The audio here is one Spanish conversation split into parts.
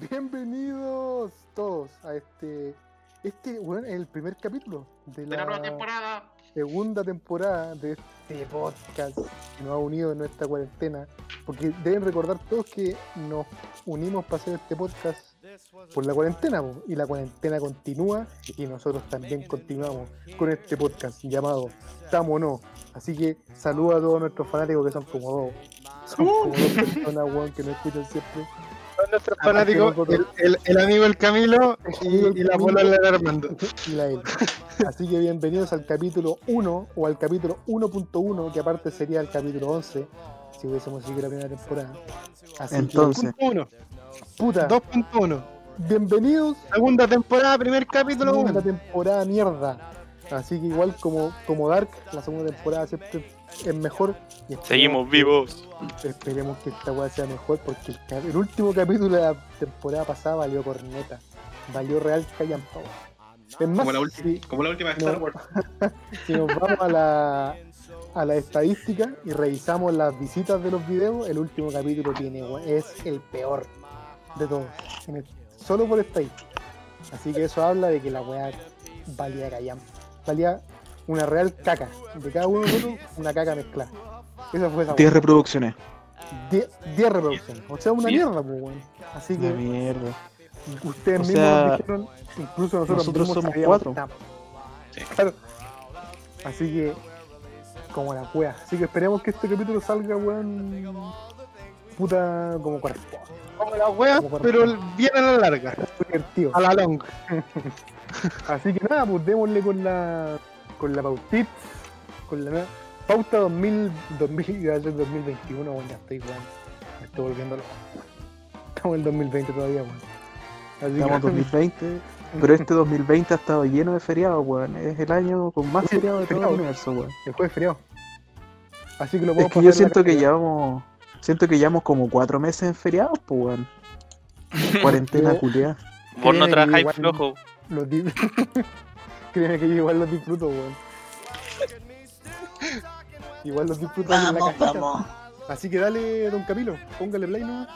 Bienvenidos todos a este. Este, bueno, es el primer capítulo de De la nueva la temporada. segunda temporada de este podcast que nos ha unido en nuestra cuarentena. Porque deben recordar todos que nos unimos para hacer este podcast por la cuarentena, y la cuarentena continúa y nosotros también continuamos con este podcast llamado Tamo o No. Así que saludo a todos nuestros fanáticos que son como dos, son como dos personas weón, que nos escuchan siempre. Nuestros fanáticos, el, el- el amigo el Camilo y, y la bola del Armando. y la L. Así que bienvenidos al capítulo 1 o al capítulo 1.1, que aparte sería el capítulo 11 si hubiésemos seguido la primera temporada. Así Entonces. 2.1, que, puta, 2.1. bienvenidos Segunda temporada, primer capítulo segunda 1. temporada mierda. Así que igual como, como Dark, la segunda temporada siempre es mejor. Y Seguimos que- vivos. Esperemos que esta weá sea mejor porque el, último capítulo de la temporada pasada valió corneta. Valió real callampa. weón. Es más, Como la, si, como la última de no. Star Wars. si nos vamos a la, a la estadística y revisamos las visitas de los videos, el último capítulo tiene, es el peor de todos. En el- solo por estadística. Así que eso habla de que la weá valía callampa. Valía una real caca. De cada uno de nosotros, una caca mezclada. Esa fue esa 10 weá. reproducciones. 10 10 reproducciones. O sea, una Sí. mierda, pues, weón. Así Una que mierda. ustedes O mismos sea, nos dijeron, incluso nosotros, nosotros mismos somos cuatro. Sí. Claro. Así que, como la wea. Así que esperemos que este capítulo salga, weón. Puta, como corresponde. Como la wea, pero bien a la larga. Divertido. A la long. Así que nada, pues démosle con la. Con la pautita. Con la nueva. Pauta 2000, 2000, iba a ser 2021, weón, ya estoy, weón. Me estoy volviendo loco. Estamos en el 2020 todavía, weón. Así Estamos en que, 2020. Pero este 2020 ha estado lleno de feriados, weón. Es el año con más feriados de todo el feriados. universo, weón. el jueves feriado. Así que lo Es podemos que yo siento que llevamos. Siento que llevamos como cuatro meses en feriados, pues, weón. Cuarentena culiada. Vos no trabajáis flojo. Los Créeme que yo igual los disfruto, weón. Igual los disfruto en la cajita. Así que dale, don Camilo, póngale play, ¿no?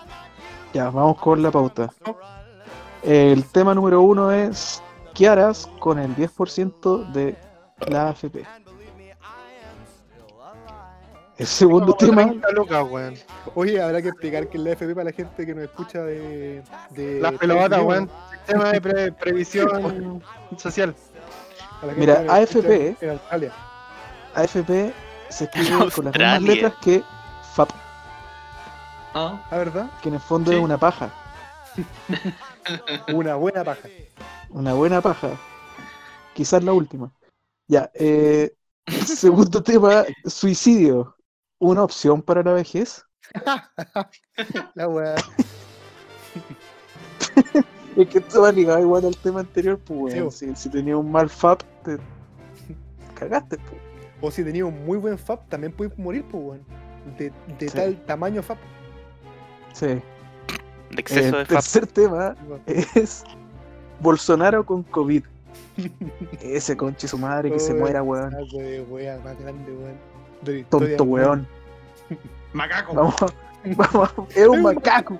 Ya, vamos con la pauta. El tema número uno es. ¿Qué harás con el 10% de la AFP? El segundo tema. 30 lucas, weón. Oye, habrá que explicar que es la FP para la gente que nos escucha de. de Las pelotas, weón. Sistema de pre- previsión social. Mira, AFP. En Australia. AFP se escribe con las mismas letras que FAP, Ah, ¿Ah, verdad? que en el fondo Sí. es una paja. Una buena paja. Una buena paja. Quizás la última. Ya, eh, segundo tema, suicidio. ¿Una opción para la vejez? La weá. Es que esto va ligado igual al tema anterior, pues, Sí, weón. Si, si tenías un mal FAP, te cagaste, pues. O si tenías un muy buen FAP, también puedes morir, pues, weón. De, de Sí. tal tamaño FAP. Sí. de exceso El de fap. tercer tema es Bolsonaro con COVID. Ese conche su madre que se muera, weón. De wea más grande, weón. Tonto weón. Macaco. Vamos, vamos, es un macaco.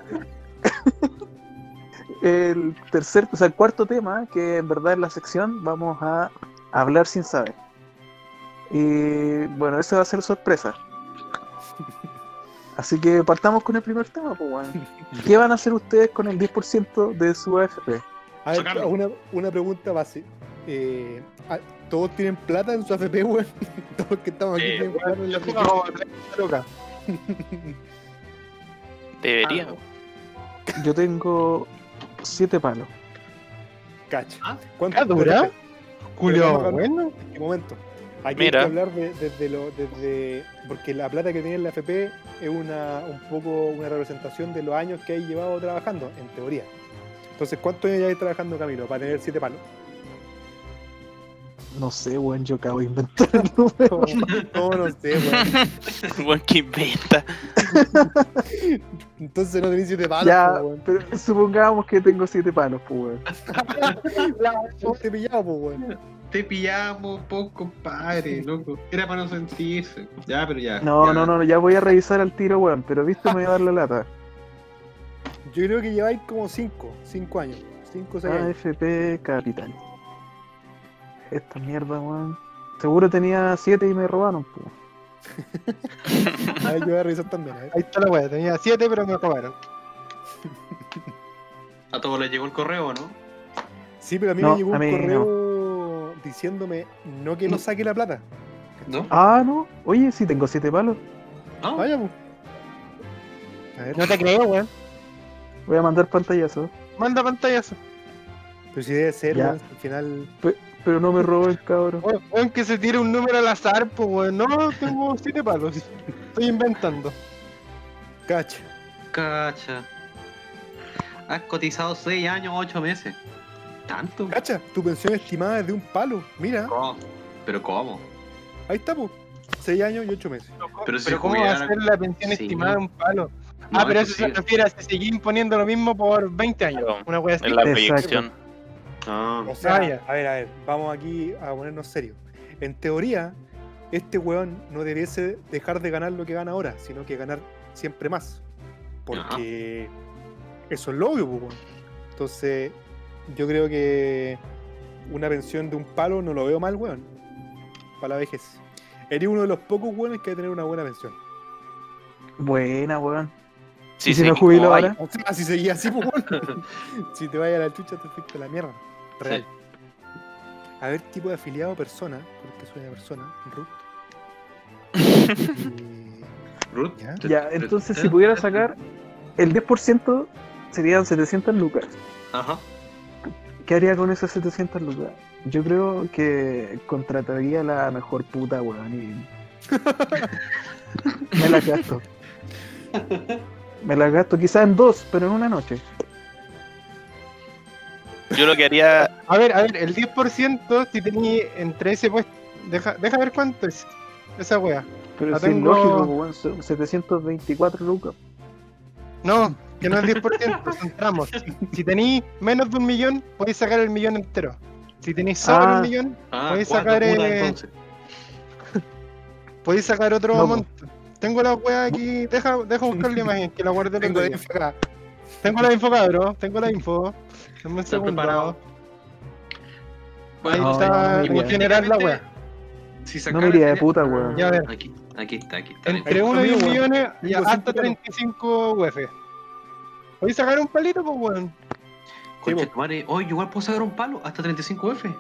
El tercer, o sea, el cuarto tema, que en verdad en la sección vamos a hablar sin saber. Y bueno, ese va a ser sorpresa. Así que partamos con el primer tema, pues, weón. ¿Qué van a hacer ustedes con el 10% de su AFP? A ver, una, una pregunta base. Eh, ah, ¿Todos tienen plata en su AFP, weón? Todos los que estamos aquí Eh, tienen plata en la AFP. Como 30 lucas. Debería. Yo tengo siete palos. Cacha. Ah, ¿Cuánto ¿Ah, dura? Julio, bueno. ¿En qué momento? Aquí Mira. hay que hablar de- desde lo. Desde, porque la plata que tiene la AFP es una, un poco una representación de los años que hay llevado trabajando, en teoría. Entonces, ¿cuántos años lleváis trabajando, Camilo, para tener siete palos? No sé, weón, yo acabo de inventar el número. No, no sé, weón. Buen que inventa. Entonces no tenéis siete palos, Ya, po, weón. pero supongamos que tengo siete palos, pues, weón. Te pillado, po, weón. Te pillamos poco, compadre, loco. Era para no sentirse. Ya, pero ya. No, ya. no, no, ya voy a revisar al tiro, weón, pero viste, me voy a dar la lata. Yo creo que lleváis como 5, 5 años. 5 o 6 años. AFP Capital. Esta mierda, weón. Seguro tenía 7 y me robaron, po. A ver, yo voy a revisar también. Ahí está la weá, tenía 7 pero me acabaron. A todos les llegó el correo, ¿no? Sí, pero a mí No, me llegó a un mí correo diciéndome no que no saque la plata. ¿No? Ah, no. Oye, sí tengo 7 palos. ¿No? Vaya, pues. A ver, No te creo, weón. Voy a mandar pantallazo. Manda pantallazo. pero si debe ser, Ya. weón, al final. Pero no me roben, cabrón. Weón, weón, que se tire un número al azar, pues weón. No, tengo 7 palos. Estoy inventando. Cacha. Cacha. Has cotizado 6 años, 8 meses. ¿Tanto? Cacha, tu pensión estimada es de un palo. Mira, ¿Cómo? ¿Pero cómo? ahí está, pues. 6 años y 8 meses. Pero si Pero ¿cómo va a ser la pensión Sí. estimada de un palo? No, ah, pero eso se refiere a si seguir imponiendo lo mismo por 20 años. Una wea así. En la Exacto. proyección. Ah, O sea, Ah, a ver, a ver, vamos aquí a ponernos serios. En teoría, este weón no debiese dejar de ganar lo que gana ahora, sino que ganar siempre más. Porque eso es lo obvio, pues, weón. Entonces, yo creo que una pensión de un palo no lo veo mal, weón. Para la vejez. Eres uno de los pocos weones que a tener una buena pensión. Buena, weón. Sí, ¿Y si sí, me jubilo ahora? O sea, si seguía así, pues, weón. si te vaya a la chucha, te fuiste la mierda. Real. A ver, tipo de afiliado o persona, porque soy una persona, Ruth. Y- Ruth, Ya. entonces si pudiera sacar el 10% serían 700 lucas. Ajá. ¿Qué haría con esas 700 lucas? Yo creo que contrataría la mejor puta, weón, y... Me la gasto. Me la gasto quizás en dos, pero en una noche. Yo lo que haría. A ver, a ver, el 10% si tenía entre ese puesto. Deja, deja ver cuánto es esa wea. Pero es tengo- lógico, weón, son 724 lucas. No, que no es 10%, son tramos. Si, si tenéis menos de un millón, podéis sacar el millón entero. Si tenéis sobre Ah. un millón, Ah, Podéis sacar, eh, podéis sacar otro No, monto. Tengo la wea aquí, deja, deja buscar la imagen, que la guardé el Tengo otro de día. Tengo la info, cabrón, tengo la info. Dame un segundo. preparado. Ahí Bueno, No, está no, en general la wea. Si No me iría de puta, weón. Ya, a ver. Aquí, aquí está, aquí está. Entre Ahí 1 y está, 1 weón. millones y Tengo hasta cinco palos. 35 UF. ¿Podéis sacar un palito, pues, weón? Conche tu madre, Oye, igual puedo sacar un palo hasta 35F.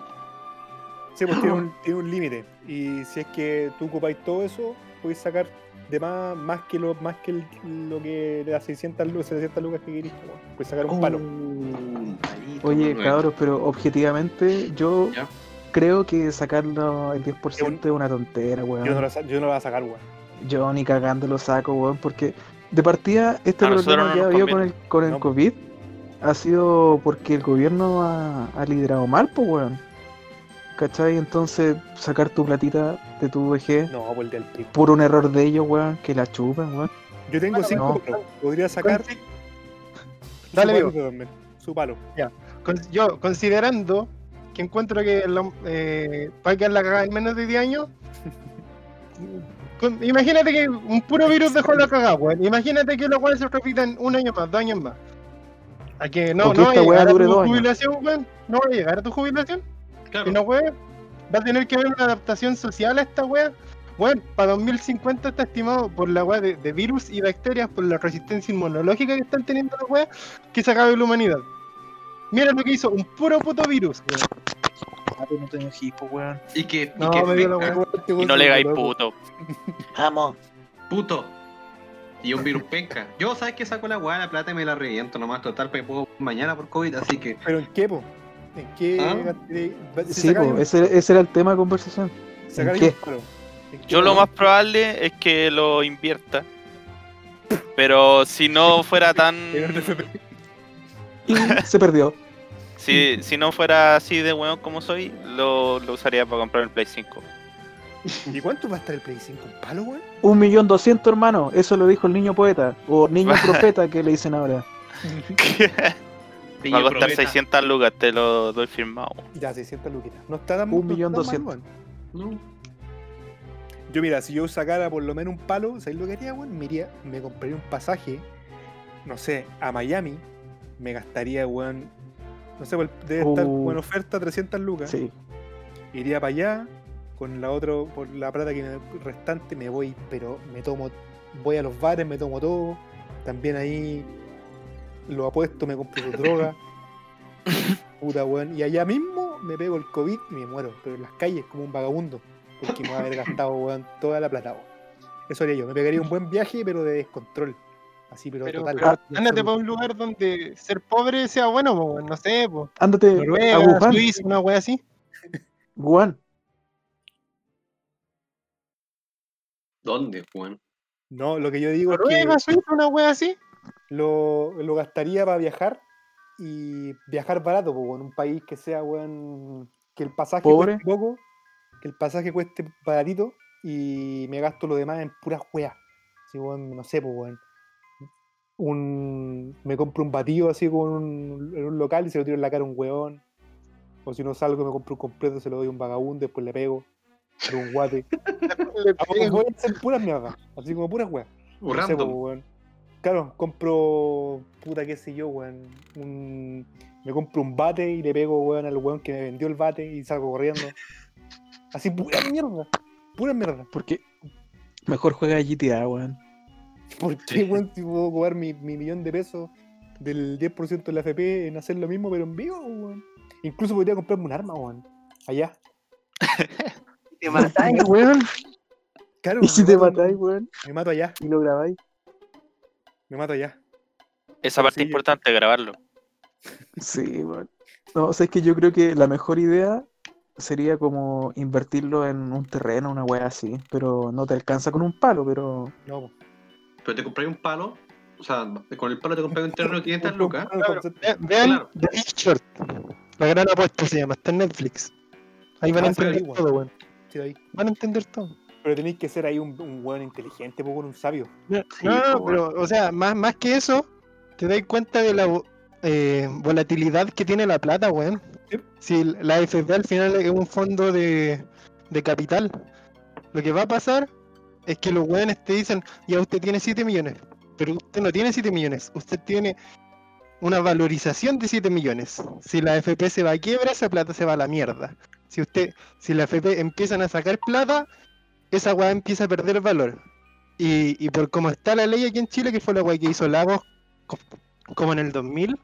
Sí, pues tiene un, tiene un límite. Y si es que tú ocupáis todo eso, podéis sacar de más, más que lo más que el- lo que las 600 lucas, 700 lucas que queréis. pues, sacar un palo. Palito, Oye, cabros, pero objetivamente yo Ya. creo que sacarlo el 10% es una tontera, weón. Yo no, lo, sa- yo no lo voy a sacar, weón. Yo ni cagando lo saco, weón, porque de partida este A problema no que ha habido con el, con el No. COVID ha sido porque el gobierno ha, ha liderado mal, pues, weón. ¿Cachai? Entonces, sacar tu platita de tu VG No, por el del pico. por un error de ellos, weón, que la chupen, weón. Yo tengo Bueno, 5 no. Podría sacar. Consi- su Dale, palo Su palo. Con- yo, considerando que encuentro que la- eh, para quedar la cagada en menos de 10 años, con- imagínate que un puro virus dejó la cagada, weón. Imagínate que los weones se repitan un año más, dos años más. A que no, no va a llegar a tu jubilación, weón. No va a llegar a tu jubilación. Claro. Y no, weón. Va a tener que haber una adaptación social a esta weá. Bueno, para 2050 está estimado por la weá de, de virus y bacterias, por la resistencia inmunológica que están teniendo las weas, que se acabe la humanidad. Mira lo que hizo un puro puto virus. weón. no tengo equipo, weón. Y que, y No, que me dio la weá. Y no le hagáis puto. Vamos. puto. Y un virus penca. Yo, ¿sabes que Saco la weá, la plata y me la reviento nomás. Total, me puedo mañana por COVID, así que. ¿Pero en qué, po? ¿En qué? Ah. si Sí, po, ese, ese era el tema de conversación. sacáis ¿en un qué? palo, ¿en qué, Yo lo más probable es que lo invierta. Pero si no fuera tan. Se perdió. Si, si no fuera así de weón como soy, lo, lo usaría para comprar el Play 5. ¿Y cuánto va a estar el Play 5? ¿Un palo, weón? Un millón doscientos, hermano. Eso lo dijo el niño poeta. O niño profeta que le dicen ahora. Va a costar 600 lucas, te lo doy firmado. Ya, 600 luquitas. No está tan Un millón doscientos. No. Yo, mira, si yo sacara por lo menos un palo, ¿sabes lo que haría, weón? Me, iría- me compraría un pasaje no sé, a Miami, me gastaría, weón. No sé, debe estar Uh. en oferta 300 lucas. Sí. Iría para allá, con la otra, por la plata que me restante, me voy, pero me tomo, voy a los bares, me tomo todo. También ahí lo apuesto, me compro droga. Puta weón. Y allá mismo me pego el COVID y me muero. Pero en las calles como un vagabundo. Porque me voy a haber gastado, weón, toda la plata, weón. Eso haría yo. Me pegaría un buen viaje, pero de descontrol. Así, pero, Pero, total. pero ándate para un lugar donde ser pobre sea bueno, weón, no sé, po. Ándate a Noruega, Wuhan. Suiza, una wea así. Wuhan. ¿Dónde, Juan? No, lo que yo digo es Noruega, que Suiza, una wea así. Lo, lo gastaría para viajar y viajar barato, pues, en un país que sea, weón, que el pasaje Pobre. cueste poco, que el pasaje cueste baratito y me gasto lo demás en puras weas. Así, weón, no sé, pues, weón. Un, me compro un batido así con un, en un local y se lo tiro en la cara a un weón. O si no salgo, me compro un completo, se lo doy a un vagabundo, después le pego. Pero un guate. Voy a hacer puras mierdas, así como puras weas. No sé, random. po, weón. Claro, compro, puta, qué sé yo, weón. Un, me compro un bate y le pego, weón, al weón que me vendió el bate y salgo corriendo. Así, pura mierda. Pura mierda. Porque mejor juega GTA, weón. ¿Por qué, weón, si puedo cobrar mi, mi millón de pesos del 10% de la FP en hacer lo mismo, pero en vivo, weón? Incluso podría comprarme un arma, weón. Allá. Te matáis, weón. Claro, Y si te matáis, weón, Me mato allá. y lo grabáis. Me mato allá. Esa parte Sí, importante grabarlo. Sí, weón. No, o sea, es que yo creo que la mejor idea sería como invertirlo en un terreno, una wea así. Pero no te alcanza con un palo, pero. No. Pero te compré un palo. O sea, con el palo te compré un terreno de 500 Compro un lucas. Vean. The Big Short. La gran apuesta se llama, está en Netflix. Ahí van a Ah, entender todo, weón. Van a entender todo. Pero tenéis que ser ahí un, un weón inteligente, po, con un sabio. No, Sí, no, pero, o sea, más, más que eso, te das cuenta de la eh, volatilidad que tiene la plata, weón. Sí. Si la AFP al final es un fondo de, de capital, lo que va a pasar es que los weones te dicen, ya usted tiene 7 millones, pero usted no tiene 7 millones, usted tiene una valorización de 7 millones. Si la AFP se va a quiebra, esa plata se va a la mierda. Si usted, si la AFP empiezan a sacar plata, esa weá empieza a perder valor. Y, y por cómo está la ley aquí en Chile, que fue la weá que hizo Lagos co- como en el 2000,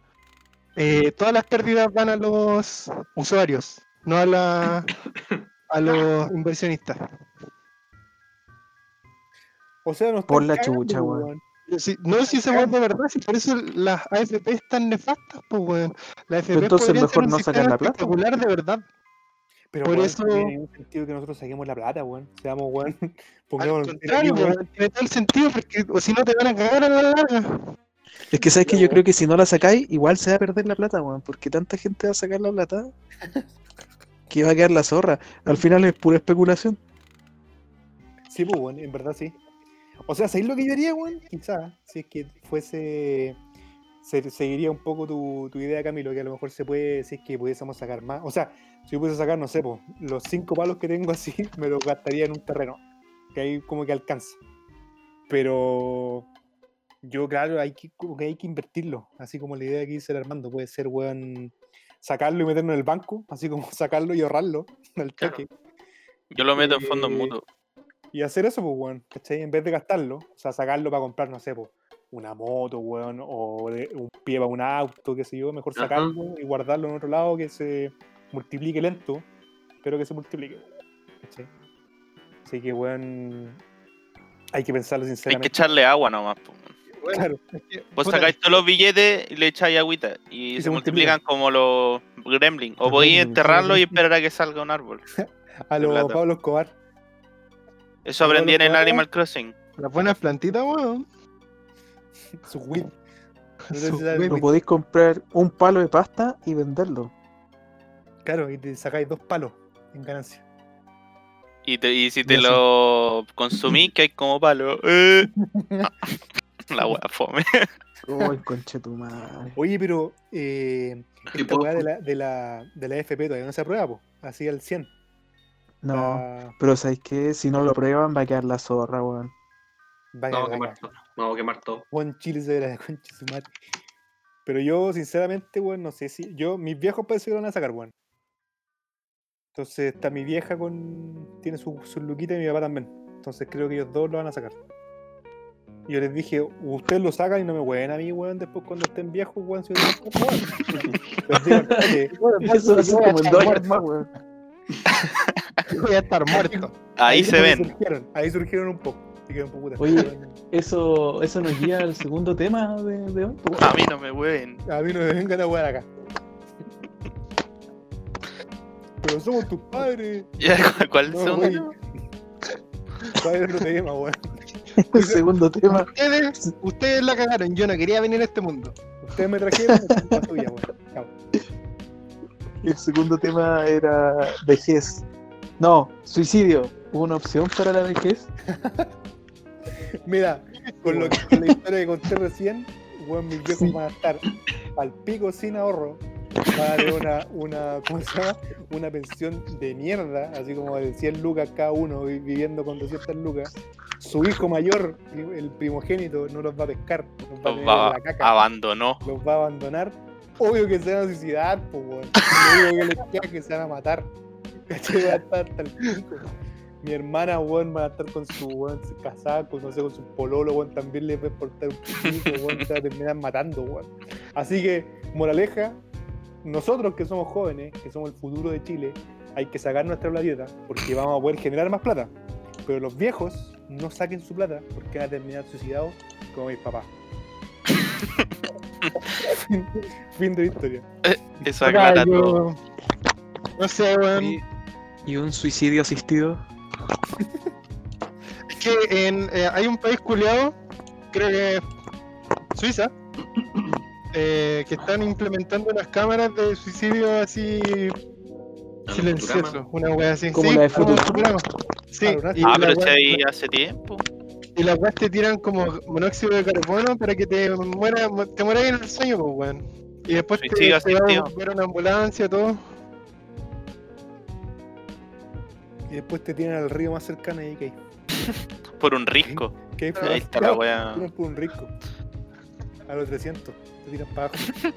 eh, todas las pérdidas van a los usuarios, no a, la, a los inversionistas. O sea, no Por la chucha, po, weón. Si- no si se vuelve verdad, si por eso las AFP están nefastas, pues weón. Las AFP entonces mejor ser un no sacar la plata, de verdad. Pero Por eso- no tiene ningún sentido que nosotros saquemos la plata, weón. Seamos, weón. Al contrario, weón. tiene todo el sentido, porque o si no te van a cagar a la larga. Es que sabes que yo creo que si no la sacáis, igual se va a perder la plata, weón. Porque tanta gente va a sacar la plata que va a quedar la zorra. Al final es pura especulación. Sí, pues, weón, en verdad sí. O sea, ¿sabéis lo que yo haría, weón? Quizás, si es que fuese. Se, seguiría un poco tu, tu idea, Camilo, que a lo mejor se puede, es que pudiésemos sacar más. O sea, si yo pudiese sacar, no sé, pues, los cinco palos que tengo así, me los gastaría en un terreno. Que ahí como que alcanza. Pero yo, claro, hay que, como que hay que invertirlo. Así como la idea que dice el Armando, puede ser, weón, sacarlo y meterlo en el banco, así como sacarlo y ahorrarlo al Claro. toque. Yo lo meto en fondos Eh, mutuos. Y hacer eso, pues, weón, ¿cachai? En vez de gastarlo, o sea, sacarlo para comprar, no sé, pues, una moto, weón, o de- un pie para un auto, qué sé yo, mejor Ajá. sacarlo y guardarlo en otro lado que se multiplique lento, pero que se multiplique, ¿cachai? Así que, weón, hay que pensarlo Hay que sinceramente. echarle agua nomás. Bueno, Claro, es que, Vos sacáis todos los billetes y le echáis agüita. Y, Y se, se multiplican como los gremlins. O Los podéis enterrarlo y esperar a que salga un árbol. a de lo plata. Pablo Escobar, Eso aprendí los en el Animal Crossing. Las buenas plantitas, weón. su weed. No. No podéis comprar un palo de pasta y venderlo. Claro, y te sacáis dos palos en ganancia. Y, te- y si te lo consumís, que hay como palo. eh. La wea fome. Uy, conche tu madre. Oye, pero eh, esta weá de la, de, la, de la FP todavía no se aprueba, pues, así al 100. No, La- pero ¿sabéis qué? Si no lo prueban va a quedar la zorra, weón. Vaya, Vamos a quemar todo. Vamos a quemar todo. Juan Chile se verá de concha su madre. Pero yo, sinceramente, weón, no sé si. Yo, mis viejos parece que lo van a sacar, weón. Entonces está mi vieja con. Tiene su, su luquita y mi papá también. Entonces creo que ellos dos lo van a sacar. Y yo les dije, ustedes lo sacan y no me hueven a mí, weón, después cuando estén viejos, weón, si yo tengo weón. Les digo, "Oye, Eso ser como más, weón. Yo voy a estar muerto. Ahí se ven. Surgieron, ahí surgieron un poco. Así que un poco Oye. Eso, eso nos guía al segundo tema de, de hoy. pues, A mí no me hueven. A mí no me vengan a wear acá. Pero somos tus padres. Ya, ¿Cuál No, son? güey. ¿Cuál es otro tema, weón? El segundo tema. Ustedes, ustedes la cagaron. Yo no quería venir a este mundo. Ustedes me trajeron tuya, weón. Chao. El segundo tema era vejez. No, suicidio. ¿Hubo una opción para la vejez? Mira, con, lo que, con la historia que conté recién, weón, mis viejos van a estar al pico sin ahorro. Van a tener una, una, ¿cómo se llama? Una pensión de mierda, así como de 100 lucas cada uno, vi- viviendo con 200 lucas. Su hijo mayor, el primogénito, no los va a pescar, los va a Los va, la caca. abandonó. los va a abandonar. Obvio que se van a suicidar, pues, weón. Lo único que les queda es que se van a matar. ¿Cachai? Va a estar hasta el pico. Mi hermana, weón, va a estar con su, weón, casada, con, no sé, con su pololo, weón, también le va a importar un pico, weón, se va a terminar matando, weón. Así que, moraleja, nosotros que somos jóvenes, que somos el futuro de Chile, hay que sacar nuestra platita, porque vamos a poder generar más plata. Pero los viejos no saquen su plata, porque van a terminar suicidados como mis papás. fin, fin de la historia. Eso Puta, aclara yo- todo. No sé, weón. Y, y un suicidio asistido. Es que en, eh, hay un país culiado, creo que Suiza, eh, que están implementando unas cámaras de suicidio así silencioso, una wea así. Como Sí, la de como Futurama. Sí, Ah, y Ah, pero se ahí hace tiempo. y las weas te tiran como monóxido de carbono para que te muera, te mueras en el sueño, pues weón. Y después te, Suicidio te a una ambulancia, todo. Y después te tiran al río más cercano y que hay. Por un risco. Que hay Ahí está la wea. tiran por un risco. A los 300. Te tiran para abajo.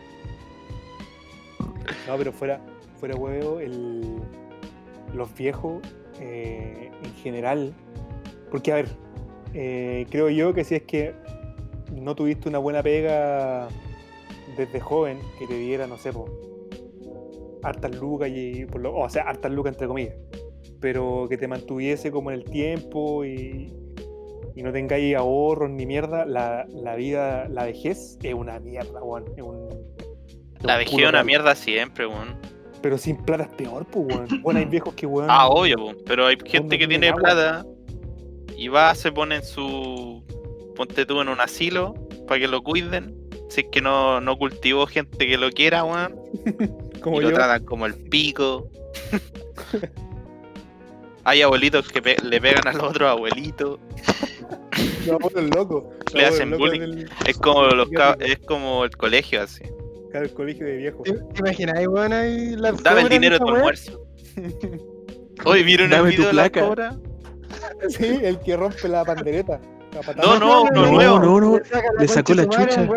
No, pero fuera, fuera huevo, el, los viejos eh, en general. Porque, a ver, eh, creo yo que si es que no tuviste una buena pega desde joven, que te diera, no sé, po, hartas lucas y, por lo- o sea, hartas lucas entre comillas, pero que te mantuviese como en el tiempo y, y no tengáis ahorros ni mierda, la, la vida, la vejez es una mierda, weón. Es un, es La un vejez es una mierda siempre, weón. Pero sin plata es peor, pues, weón. Bueno, hay viejos que, weón. Ah, obvio, po, pero hay gente que tiene agua. plata y va, se pone en su. Ponte tú en un asilo para que lo cuiden. Si es que no, no cultivó gente que lo quiera, weón. como y lo tratan como el pico. Hay abuelitos que pe- le pegan a los otros abuelitos. Los abuelos locos. los Le abuelos hacen locos bullying. del- Es como los es como el colegio así. Claro, el colegio de viejos. ¿Te, te imaginas, weón, ahí las Dame el dinero de tu almuerzo. Hoy ¿vieron el video de la cobra? Sí, el que rompe la pandereta. la patada. No, no, no, no, no, nuevo. no, no, Le sacó la chucha.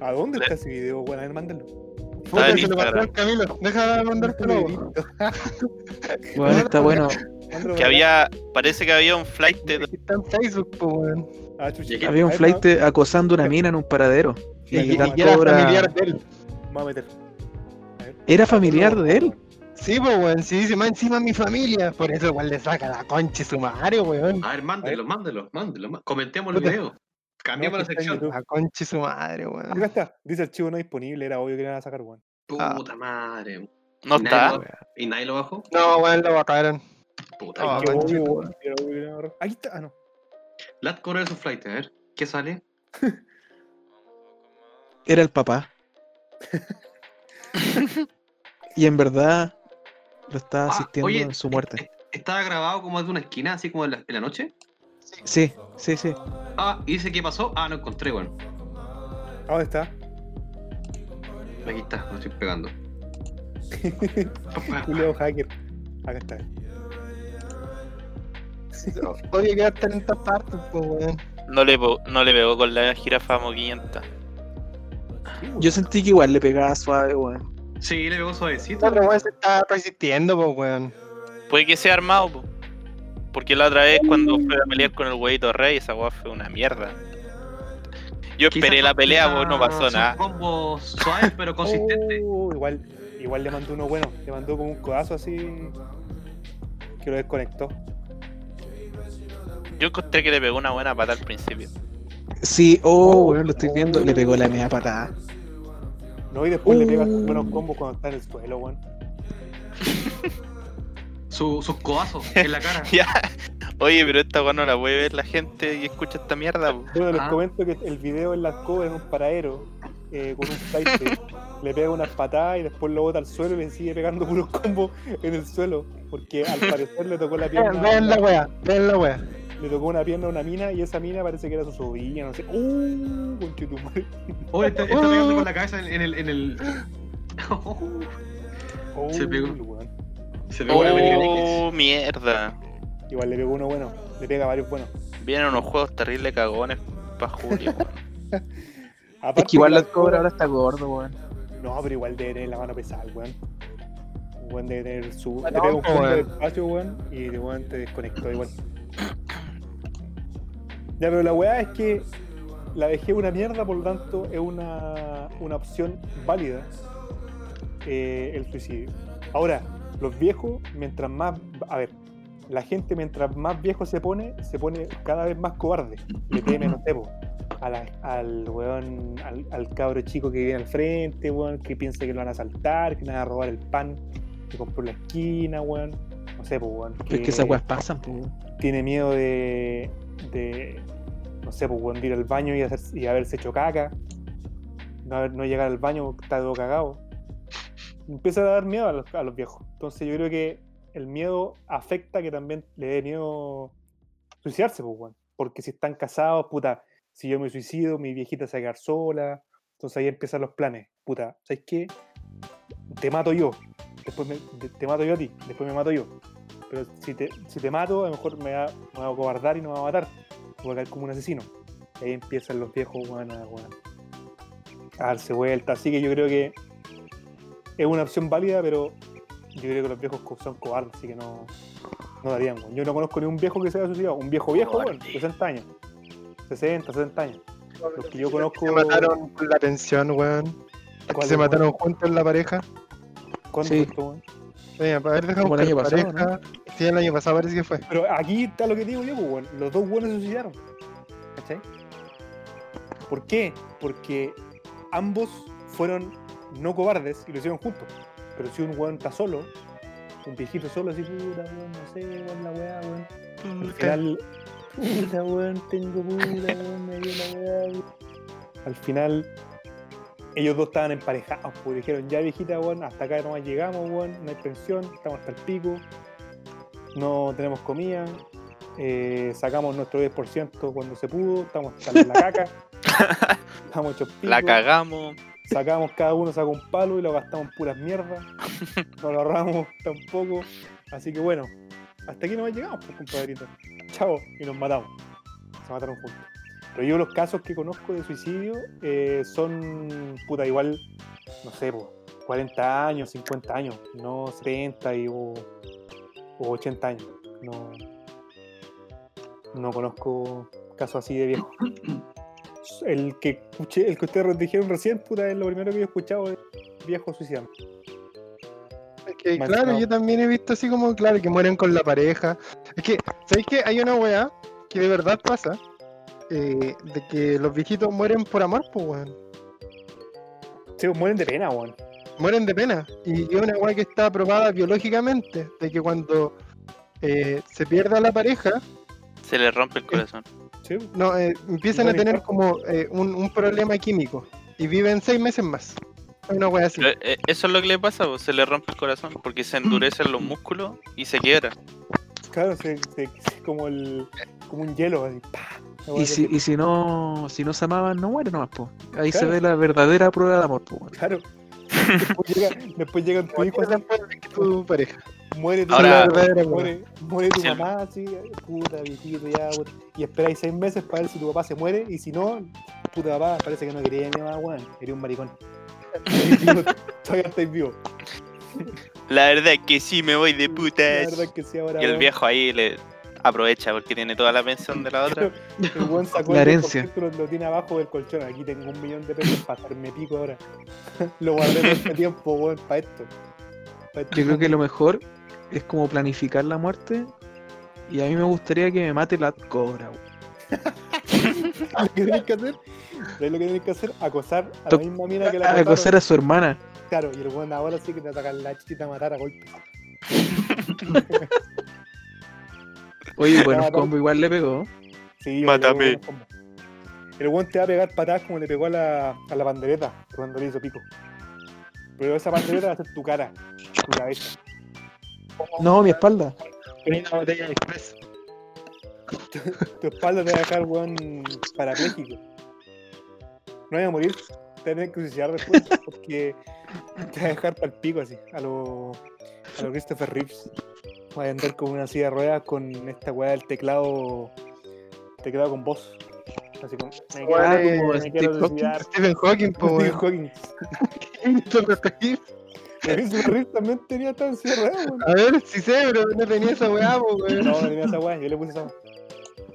¿A dónde está ese video, weón? A ver, mándalo. Puta, en se lo pasó al Camilo. Deja de mandártelo. weón. Bueno, está bueno. Que había, parece que había un flight de Está en Facebook, po, weón. acá. Ah, Había un flight acosando a una mina en un paradero. Y, Y y era cobra- familiar de él. A meter. ¿Era familiar de él? Sí, pues, weón. Sí, dice más encima mi familia. Por eso, igual le saca la concha su madre, weón. A ver, mándelo, mándelo, mándelo. má- Comentemos el Puta. video. Cambiamos No, la sección. La concha su madre, Acá weón. está. Dice archivo no disponible. Era obvio que le iban a sacar, weón. Puta madre. No ¿Y nadie está. lo- ¿Y nadie lo bajó? No, weón, lo bajaron. Puta. Ah, weón. Ahí está. Ah, no. Lat correr su flight, a ver. ¿Qué sale? Era el papá. y en verdad lo estaba Ah, asistiendo oye, en su muerte. eh, ¿Estaba grabado como de una esquina, así como en la, en la noche? Sí, sí, sí. Ah, y dice qué pasó. Ah, no encontré. ¿A dónde está? Aquí está, lo estoy pegando. Julio Hacker. Acá está. Oye, que estar en todas partes, pues, weón. No le, no le pegó con la jirafa Mo 500. Yo sentí que igual le pegaba suave, weón. Sí, le pegó suavecito. Otro weón se está resistiendo, pues weón. Puede que sea armado, po. Porque la otra vez cuando fue a pelear con el huevito rey, esa weá fue una mierda. Yo Quizás esperé la pelea, pues no pasó nada. combos suaves pero consistentes. Oh, igual, igual le mandó uno bueno. Le mandó como un codazo así. Que lo desconectó. Yo encontré que le pegó una buena pata al principio. Sí, oh, Oh, weón, lo estoy viendo. Le pegó la media patada. No, y después le pega Uh. buenos combos cuando está en el suelo, weón. Su- sus codazos en la cara. Ya. Oye, pero esta weá no la puede ver la gente y escucha esta mierda, po. Bueno, les Ah. comento que el video en la escoba en un paradero, eh, con un flight, le pega unas patadas y después lo bota al suelo y le sigue pegando puros combos en el suelo. Porque al parecer le tocó la pierna. vean la weá, vean la weá. Le tocó una pierna a una mina y esa mina parece que era su sobrina, no sé. ¡Uh! Conchetumare. Oh, está, está pegando con la cabeza en, en el. En el... Oh, Se pegó. weón. Se pegó una. Oh, mierda. Igual le pegó uno bueno, le pega varios buenos. Vienen unos juegos terribles cagones para Julio. Aparte Es que igual la cobra ahora está gordo, weón. No, pero igual debe tener la mano pesada, weón. Weón debe tener su. Bueno, le pega un combo de weón. despacho, weón, y el weón te desconectó igual. Ya, pero la weá es que la vejez es una mierda, por lo tanto es una, una opción válida eh, el suicidio. Ahora, los viejos, mientras más. A ver, la gente mientras más viejo se pone, se pone cada vez más cobarde. Le teme, no sé, al weón, al, al cabro chico que viene al frente, weón, que piensa que lo van a asaltar, que le van a robar el pan que compró en la esquina, weón. No sé, pues, weón. Es que esas weas pasan, pues. tiene miedo de, de no sé, pues, ir al baño y, haberse hecho caca. No, llegar al baño está todo cagado. Empieza a dar miedo a los, viejos. Entonces yo creo que el miedo afecta que también le dé miedo suicidarse, pues, weón. Porque si están casados, puta, si yo me suicido, mi viejita se va a quedar sola. Entonces ahí empiezan los planes. Puta, ¿sabes qué? Te mato yo. Después me- te, te mato yo a ti. Después me mato yo. Pero si te, si te mato, a lo mejor me va, me va a cobardar y no me va a matar. Voy a caer como un asesino. Y ahí empiezan los viejos, a, darse vuelta. Así que yo creo que es una opción válida, pero yo creo que los viejos son cobardes, así que no, no darían, weón. Yo no conozco ni un viejo que se haya suicidado. Un viejo viejo, weón, Cobarde. 60 años. 60, 60 años. Los que yo conozco. Se mataron por la pensión, weón. ¿Cuál Se mataron juntos en la pareja. ¿Cuándo Sí. esto, weón? Oye, a ver, dejamos el año pasado, pareja. Sí, el año pasado parece que fue. Pero aquí está lo que digo yo, pues, weón. Los dos buenos se suicidaron. ¿Cachai? ¿Por qué? Porque ambos fueron no cobardes y lo hicieron juntos. Pero si un weón está solo, un viejito solo, así, puta, weón, no sé, weón, la weá, weón. Al final, puta, weón, tengo puta, weón, me dio la weá. Al final, ellos dos estaban emparejados, pues dijeron, ya viejita, weón, hasta acá nomás llegamos, weón, no hay pensión, estamos hasta el pico, no tenemos comida, eh, sacamos nuestro 10% cuando se pudo, estamos hasta la caca, estamos hechos pico, La cagamos. sacamos cada uno saca un palo y lo gastamos en puras mierdas, no lo ahorramos tampoco, así que bueno, hasta aquí nomás llegamos, pues compadrito, chao, y nos matamos, se mataron juntos. Pero yo los casos que conozco de suicidio eh, son, puta, igual, no sé, pues, 40 años, 50 años, no 70 y, o, o 80 años. No, no conozco casos así de viejos. El que escuché, el que ustedes dijeron recién, puta, es lo primero que yo he escuchado de viejos suicidando. Es que, Más claro, no. yo también he visto así como, claro, que mueren con la pareja. Es que, ¿sabéis que hay una weá que de verdad pasa? Eh, de que los viejitos mueren por amor, pues, weón. Sí, mueren de pena, weón. Mueren de pena. Y es una weá que está aprobada biológicamente, de que cuando eh, se pierde a la pareja, Se le rompe el corazón. Sí, no, eh, empiezan a tener como eh, un, un problema químico. Y viven seis meses más. Es una weá así. Pero, eh, eso es lo que le pasa, pues, se le rompe el corazón porque se endurecen los músculos y se quiebra. claro, se- se- como, el, como un hielo, así. La Y si, y si no si no se amaban, no mueren nomás, po. Ahí Claro. se ve la verdadera prueba de amor, po. Claro. Después, llega, después llegan tu hijo así, que tu pareja. Muere tu, Ahora- muere, muere, muere tu mamá, así, puta, viejito, ya. Y esperáis seis meses para ver si tu papá se muere, y si no, puta papá, parece que no quería a mi mamá, weón, quería un maricón. Vivo, Todavía estáis vivos. La verdad es que sí me voy de La putas. verdad es que sí, ahora. Y el viejo ahí le aprovecha porque tiene toda la pensión de la otra. El weón sacó La herencia. 10%, Lo, lo tiene abajo del colchón. Aquí tengo un millón de pesos para hacerme pico ahora. lo guardé todo este tiempo, weón, para esto. Pa' esto. Yo creo que lo mejor es como planificar la muerte. Y a mí me gustaría que me mate la cobra, weón. lo que tenéis que hacer, ¿sabes lo que tenéis que hacer? Acosar a la To- misma mina que la acosar a su hermana. Claro, y el weón ahora sí que te ataca la chichita a matar a golpe. Oye, bueno, no. combo igual le pegó. Sí, Mátame. el weón- El te va a pegar patadas como le pegó a la, a la pandereta cuando le hizo pico. Pero esa pandereta va a ser tu cara, tu cabeza. No, mi espalda. Tenía una botella de express. Tu espalda te va a dejar, weón, parapléjico. No vas a morir, te vas a tener que suicidar después porque te va a dejar para el pico así, a lo, a lo Christopher Reeves. Vas a andar con una silla de ruedas con esta weá del teclado, teclado con voz. Así como, me quiero, Ah, me como quiero Steve Hawking. suicidar. Stephen Hawking, po, Steve weón. Hawking. También tenía esta en silla de ruedas, weón. A ver, si sé, pero no tenía esa weá, po, weón. No, no tenía esa weá, yo le puse esa weá.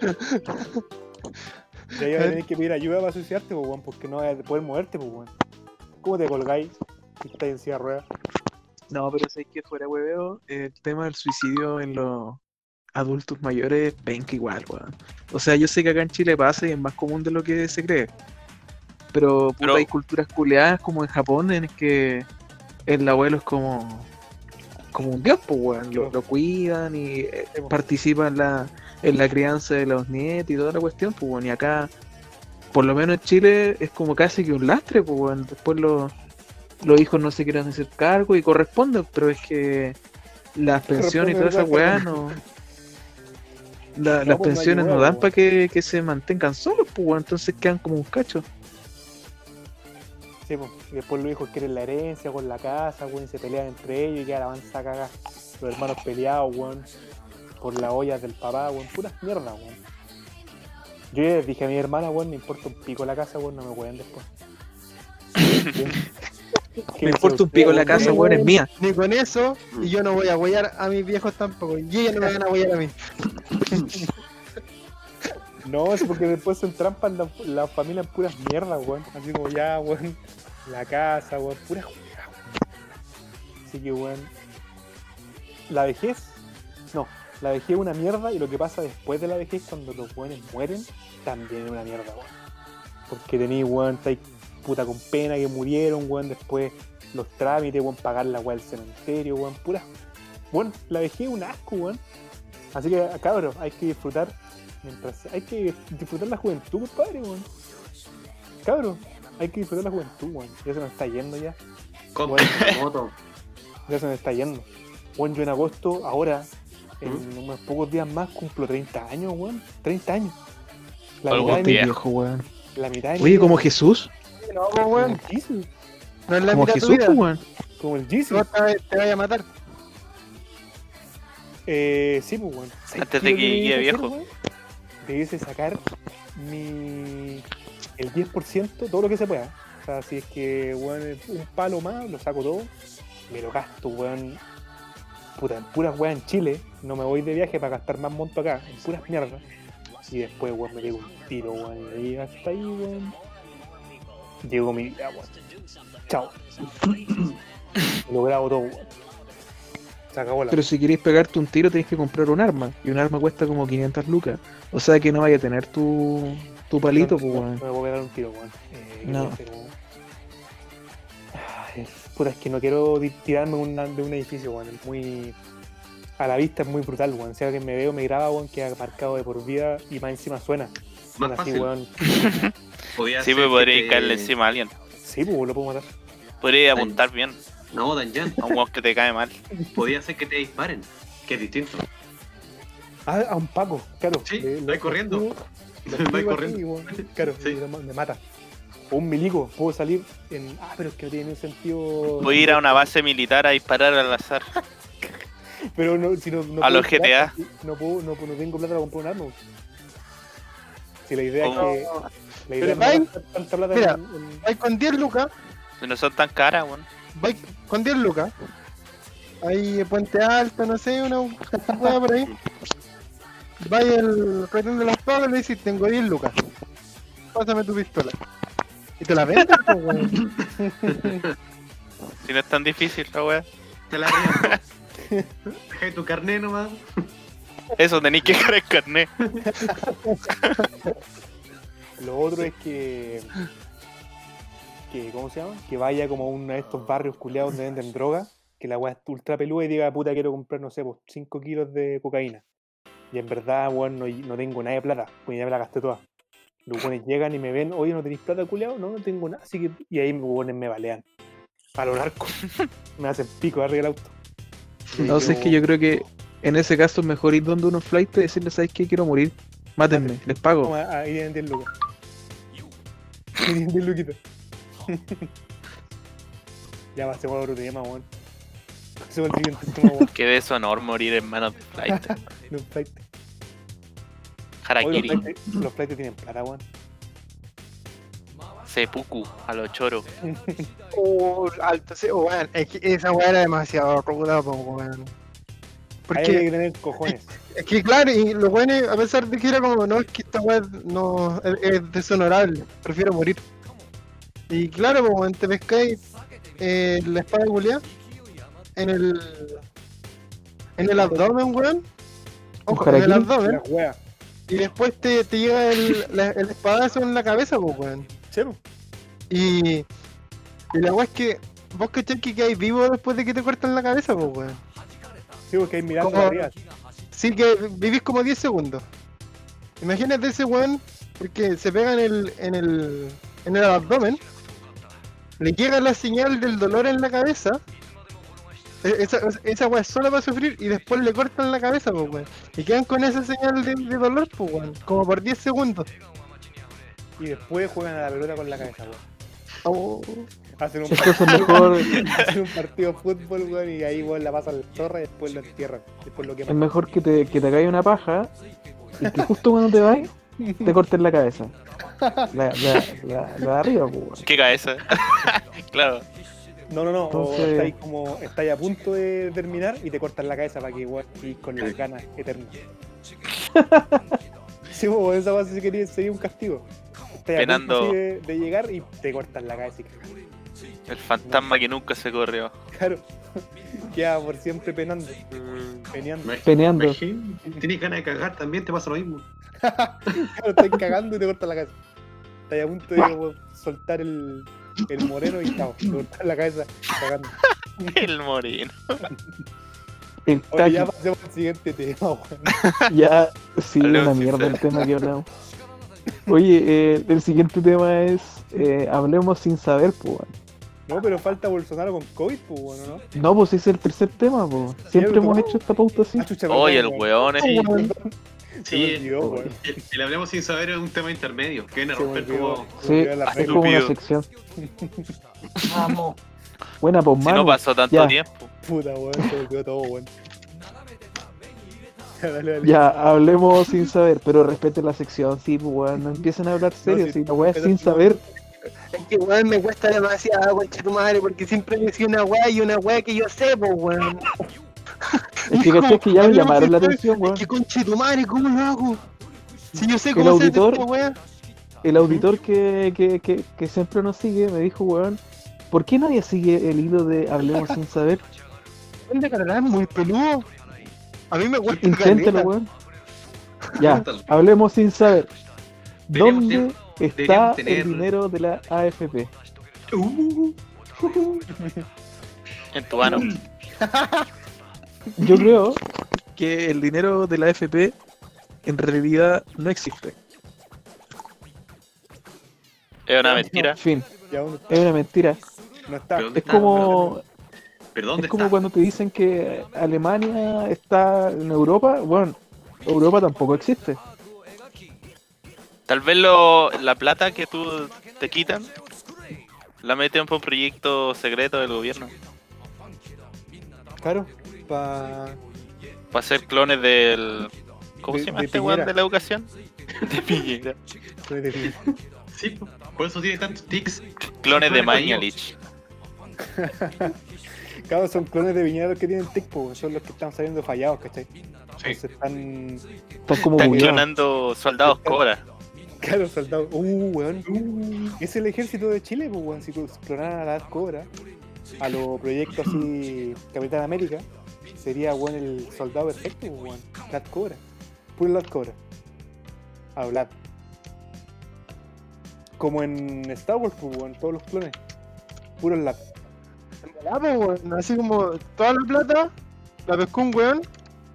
Y ahí vas a tener que pedir ayuda para suicidarte, pues, weón, porque no vas a poder moverte, pues, weón. ¿Cómo te colgáis si estás en silla de ruedas? No, pero sé que fuera hueveo, el tema del suicidio en los adultos mayores, penca igual, weón. O sea, yo sé que acá en Chile pasa y es más común de lo que se cree. Pero, puta, Pero- hay culturas culeadas como en Japón en que el abuelo es como como un dios, pues, weón. Lo, lo cuidan y eh, Sí, po. participa en la, en la crianza de los nietos y toda la cuestión, pues, weón. Y acá, por lo menos en Chile, es como casi que un lastre, pues, weón. Después los, los hijos no se quieren hacer cargo y corresponden, pero es que las pensiones y toda esa Corresponde, weá no. la- las pues, no pensiones no dan para que, que se mantengan solos, pues, weón. Entonces quedan como un cacho. Sí, pues. Después los hijos quieren la herencia con la casa, weón, y se pelean entre ellos y queda la avanza caga. Los hermanos peleados, weón, por las ollas del papá, weón, puras mierda, weón. Yo ya les dije a mi hermana, weón, me importa un pico la casa, weón, no me weón después. Me importa un pico la casa, weón, es mía. Ni con eso, y yo no voy a huellar a mis viejos tampoco. Y ellos no me van a huellar a mí. No, es porque después se entrampan la, la familia en puras mierdas, weón. Así como ya, weón. La casa, weón. Pura weón. Así que, weón. La vejez. No, la vejez es una mierda y lo que pasa después de la vejez, cuando los weones mueren, también es una mierda, weón. Porque tenéis, weón, estáis puta con pena que murieron, weón. Después los trámites, weón, pagar la weón del cementerio, weón. Pura. Weón, la vejez es un asco, weón. Así que, cabros, hay que disfrutar mientras hay que disfrutar la juventud, compadre, weón. Cabrón, hay que disfrutar la juventud, weón. Ya se nos está yendo ya. Compra Bueno. Ya se nos está yendo. Weón, yo en agosto, ahora, en ¿Mm? unos pocos días más, cumplo 30 años, weón. 30 años. La mitad, de mi, día. viejo, weón. la mitad de mi Oye, vida, como. Jesús. No, Como weón. No es la Como mitad Jesús, pues, weón. Como el Jesus. vez te vaya a matar. Eh, sí, pues, weón. ¿Sabes Antes de que llegue hacer, viejo. weón? Debiese sacar mi. el 10%, todo lo que se pueda. O sea, si es que, weón, un palo más, lo saco todo, me lo gasto, weón. Puta, en puras weas en Chile, no me voy de viaje para gastar más monto acá, en puras mierdas. Y después, weón, me pego un tiro, weón, y ahí hasta ahí, weón. Llegó mi vida, weón. Chao. lo grabo todo, weón. Se acabó la Pero si queréis pegarte un tiro, tenés que comprar un arma. Y un arma cuesta como 500 lucas. O sea que no vaya a tener tu, tu palito, pues, no, weón. no me voy a pegar un tiro, weón. Eh, ¿qué No. Puta, es que no quiero tirarme una- de un edificio, weón. Es muy. A la vista es muy brutal, weón. Si alguien me veo, me graba, weón, queda marcado de por vida y más encima suena. Más Suena así, fácil. weón. Podía Sí, pues podría te- caerle encima a alguien. Sí, pues lo puedo matar. Podría apuntar bien No, Danjan. a un weón que te cae mal. Podía ser que te disparen. Que es distinto. Ah, a un Paco, claro. Sí, vais le- corriendo. le- corriendo. Claro, Sí. me mata. O un milico, puedo salir en. Ah, pero es que no tiene sentido. Voy a ir a una base militar a disparar al azar. Pero no, si no, no A los GTA. No, puedo, no, no tengo plata para comprar un arma. Si la idea ¿Cómo? es que. Pero no mira, en- en- Vais con 10 lucas, No son tan caras, weón. vais con 10 lucas. Ahí Puente Alto, no sé, una hueá por ahí. Vais al retén de los pagos y le decís, tengo 10 lucas. Pásame tu pistola. Y te la venden, pues, weón. Si no es tan difícil la weá. Te la río. Deja tu carnet nomás. Eso, tenéis que dejar el carnet. Lo otro es que. que ¿Cómo se llama? Que vaya como a uno de estos barrios culiados donde venden droga. Que la weá es ultra peluda y diga, puta, quiero comprar, no sé, pues 5 kilos de cocaína. Y en verdad, weón, no, no tengo nada de plata. Pues ya me la gasté toda. Los weones llegan y me ven, oye, ¿no tenéis plata, culiado? No, no tengo nada. Así que. Y ahí los weones me balean. A lo narco. me hacen pico arriba del auto. Y No sé, es que yo creo que en ese caso es mejor ir donde unos flight y decirles, ¿sabes qué? Quiero morir. Mátenme, les pago. Toma, ahí tienen 10 lucas. Ahí tienen 10 luquitas. ya va, se va a otro tema, weón. Se va al siguiente tema, weón. Qué deshonor morir en manos de flight. Los flights. Oye, Harakiri, los flights- Los flights tienen plata, weón. Sepuku, a los choros. Oh, alto, sí, oh, weón. Es que esa weá era demasiado ruda, weón. Ahí hay Porque que tener cojones. Es que, claro, y los weones, a pesar de que era como, no, es que esta weá no es, es deshonorable, prefiero morir. Y claro, pues, weón, te pescáis eh, la espada de culiá en el. en el abdomen, weón. Ojo, en el abdomen. Y después te, te llega el, la- el espadazo en la cabeza, pues, weón. Sí. Y, y la weá es que vos cachai que quedáis vivo después de que te cortan la cabeza, pues weón. Sí, porque hay mirando arriba. Sí que vivís como 10 segundos. Imagínate ese weón, porque se pega en el, en el, en el abdomen, le llega la señal del dolor en la cabeza. e- Esa, esa weá es solo para sufrir y después le cortan la cabeza, pues weón. Y quedan con esa señal de, de dolor, pues weón. Como por 10 segundos. Y después juegan a la pelota con la cabeza, weón. Oh. Hacen un, Entonces mejor, hacen un partido de fútbol, weón, y ahí, weón, la pasan al zorra y después lo entierran. Después lo es mejor que te, que te caiga una paja y que justo cuando te vayas te corten la cabeza. La, la, la, la de arriba, pues, weón. ¿Qué cabeza? claro. No, no, no. O Entonces- estáis como. Estáis a punto de terminar y te cortan la cabeza para que weón estéis con las ganas eternas. sí, pues esa base quería sería un castigo. Estáis a Penando. punto así de, de llegar y te cortan la cabeza y. El fantasma que nunca se corrió. Claro. Queda por siempre penando. Peneando. Peneando. Tienes ganas de cagar también, te pasa lo mismo. Claro, estáis cagando y te cortan la cabeza. Estáis a punto de como, soltar el, el moreno y chao, te cortan la cabeza cagando. El moreno. El Oye, ya pasemos al siguiente tema, weón. Ya, sí, una mierda el saber. tema que hablamos. Oye, eh, el siguiente tema es eh, Hablemos sin saber, pues. No, pero falta Bolsonaro con COVID, pues, bueno, ¿no? No, pues ese es el tercer tema, pues. Siempre hemos hecho esta pauta así. Ah, Oye, el weón es. Sí, Sí, olvidó, weón. el, el hablemos sin saber es un tema intermedio, que viene a romper como. Sí, es como una sección. Vamos. Buena, pues, Si mano. no pasó tanto ya. tiempo. Puta, weón, se me olvidó todo, weón. Ya, dale, dale. Ya, hablemos sin saber, pero respeten la sección, sí, pues, weón. No empiecen a hablar serio, sí, si la weá es sin saber. Es que weón me cuesta demasiado, concha tu madre, porque siempre decía una weá y una weá que yo sé, pues weón. Es que caché que ya me llamaron la atención, weón. Es que concha tu madre, ¿cómo lo hago? Si yo sé El cómo se hace auditor- weá. El auditor que, que, que, que siempre nos sigue me dijo, weón, ¿por qué nadie sigue el hilo de Hablemos sin saber? ¿Dónde cargará? Muy peludo. A mí me gusta Inténtalo, weón. Ya, hablemos sin saber. ¿Dónde está tener- el dinero de la AFP? Uh, En tu mano. Yo creo que el dinero de la AFP en realidad no existe. Es una mentira. En fin, es una mentira. No está. ¿Pero dónde Es como, ¿Pero dónde es como está? cuando te dicen que Alemania está en Europa. Bueno, Europa tampoco existe. Tal vez lo, la plata que tú te quitan la meten por un proyecto secreto del gobierno. Claro, para Para hacer clones del. ¿Cómo De- se llama este weón Piñera. de la educación? De Piñera. De Piñera. Sí, po. por eso tiene tantos tics. Clones de Mañalich. Claro, son clones de viñedos que tienen tic, po, son los que están saliendo fallados, ¿cachai? Sí. Entonces están, Están como Están bugueados. clonando soldados Cobra. Claro, soldados. Uh, weón. Es el ejército de Chile, pues, weón. Si tú clonaran a la Cobra, a los proyectos así, Capitán América, sería, weón, el soldado perfecto, pues, weón. Lat Cobra. Puro Lat Cobra. A Vlad. Como en Star Wars, pues, weón, todos los clones. Puros pues, weón, Así como toda la plata la pescó un weón,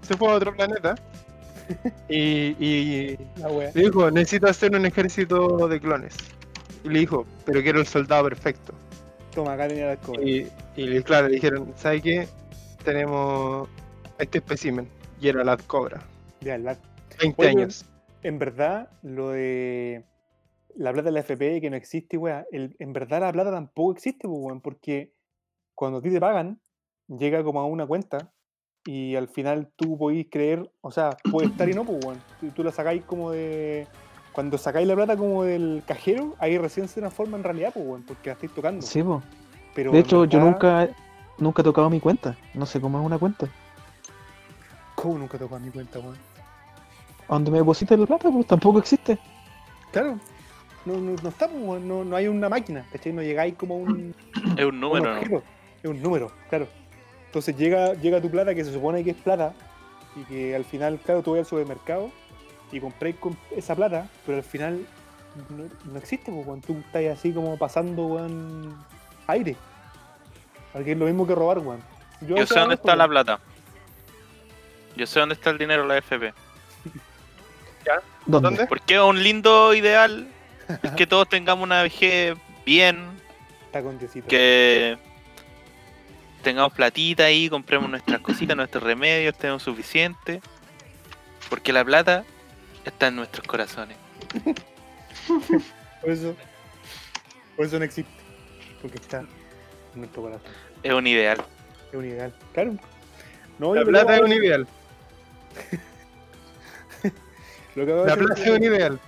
se fue a otro planeta. Y, y La wea. le dijo, necesito hacer un ejército de clones. Y le dijo, pero quiero el soldado perfecto. Toma, acá tenía Lat Cobra. Y, y claro, le dijeron, ¿sabes qué? Tenemos este espécimen. Y era la cobra. Ya, Lat 20 Oye, años. En verdad, lo de la plata de la FP que no existe, weá, el- en verdad la plata tampoco existe, pues, weón, porque cuando a ti te pagan, llega como a una cuenta y al final tú podís creer, o sea, puede estar y no, pues, weón. Tú, tú la sacáis como de. Cuando sacáis la plata como del cajero, ahí recién se transforma en realidad, pues, weón, porque la estáis tocando. Sí, po. Pero De hecho, yo nunca, nunca he tocado mi cuenta. No sé cómo es una cuenta. ¿Cómo nunca tocó mi cuenta, weón? A donde me depositan la plata, pues tampoco existe. Claro. No, no, no está, pues, weón, no, no hay una máquina, ¿cachai? No llegáis como un. Es un número, un ¿no? Es un número, claro. Entonces llega, llega tu plata que se supone que es plata y que al final, claro, tú vas al supermercado y compráis con esa plata, pero al final no, no existe, pues, cuando tú estás así como pasando, weón, aire. Porque es lo mismo que robar, weón. Yo sé dónde está la plata. Yo sé dónde está el dinero la FP. ¿Dónde? ¿Dónde? Porque un lindo ideal es que todos tengamos una vejez bien, Está con Diosito. que tengamos platita ahí, compremos nuestras cositas, nuestros remedios, tenemos suficiente. Porque la plata está en nuestros corazones. Por eso, por eso no existe. Porque está en nuestro corazón. Es un ideal. Es un ideal. Claro. No, La que plata es un ideal. lo que La es- plata es un ideal.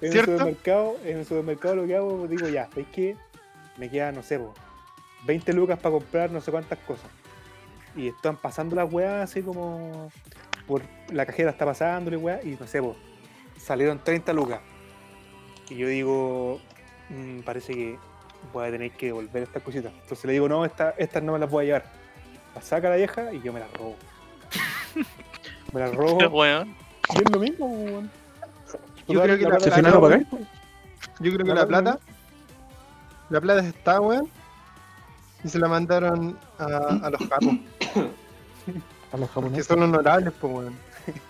En el supermercado, en el supermercado lo que hago, digo ya, ¿sabes qué? Me queda, no sé, po, 20 lucas para comprar no sé cuántas cosas. Y están pasando las weas así como por la cajera está pasándole weas y no sé, po, salieron 30 lucas. Y yo digo, "Mm, parece que voy a tener que devolver estas cositas. Entonces le digo, no, esta- estas no me las voy a llevar. Las saca la vieja y yo me las robo. me las robo. Weón. y es lo mismo, weón. Yo creo que la plata Yo creo que la plata. La plata está, weón. Y se la mandaron a, a los japos. a los Que japoneses. son honorables, pues, weón.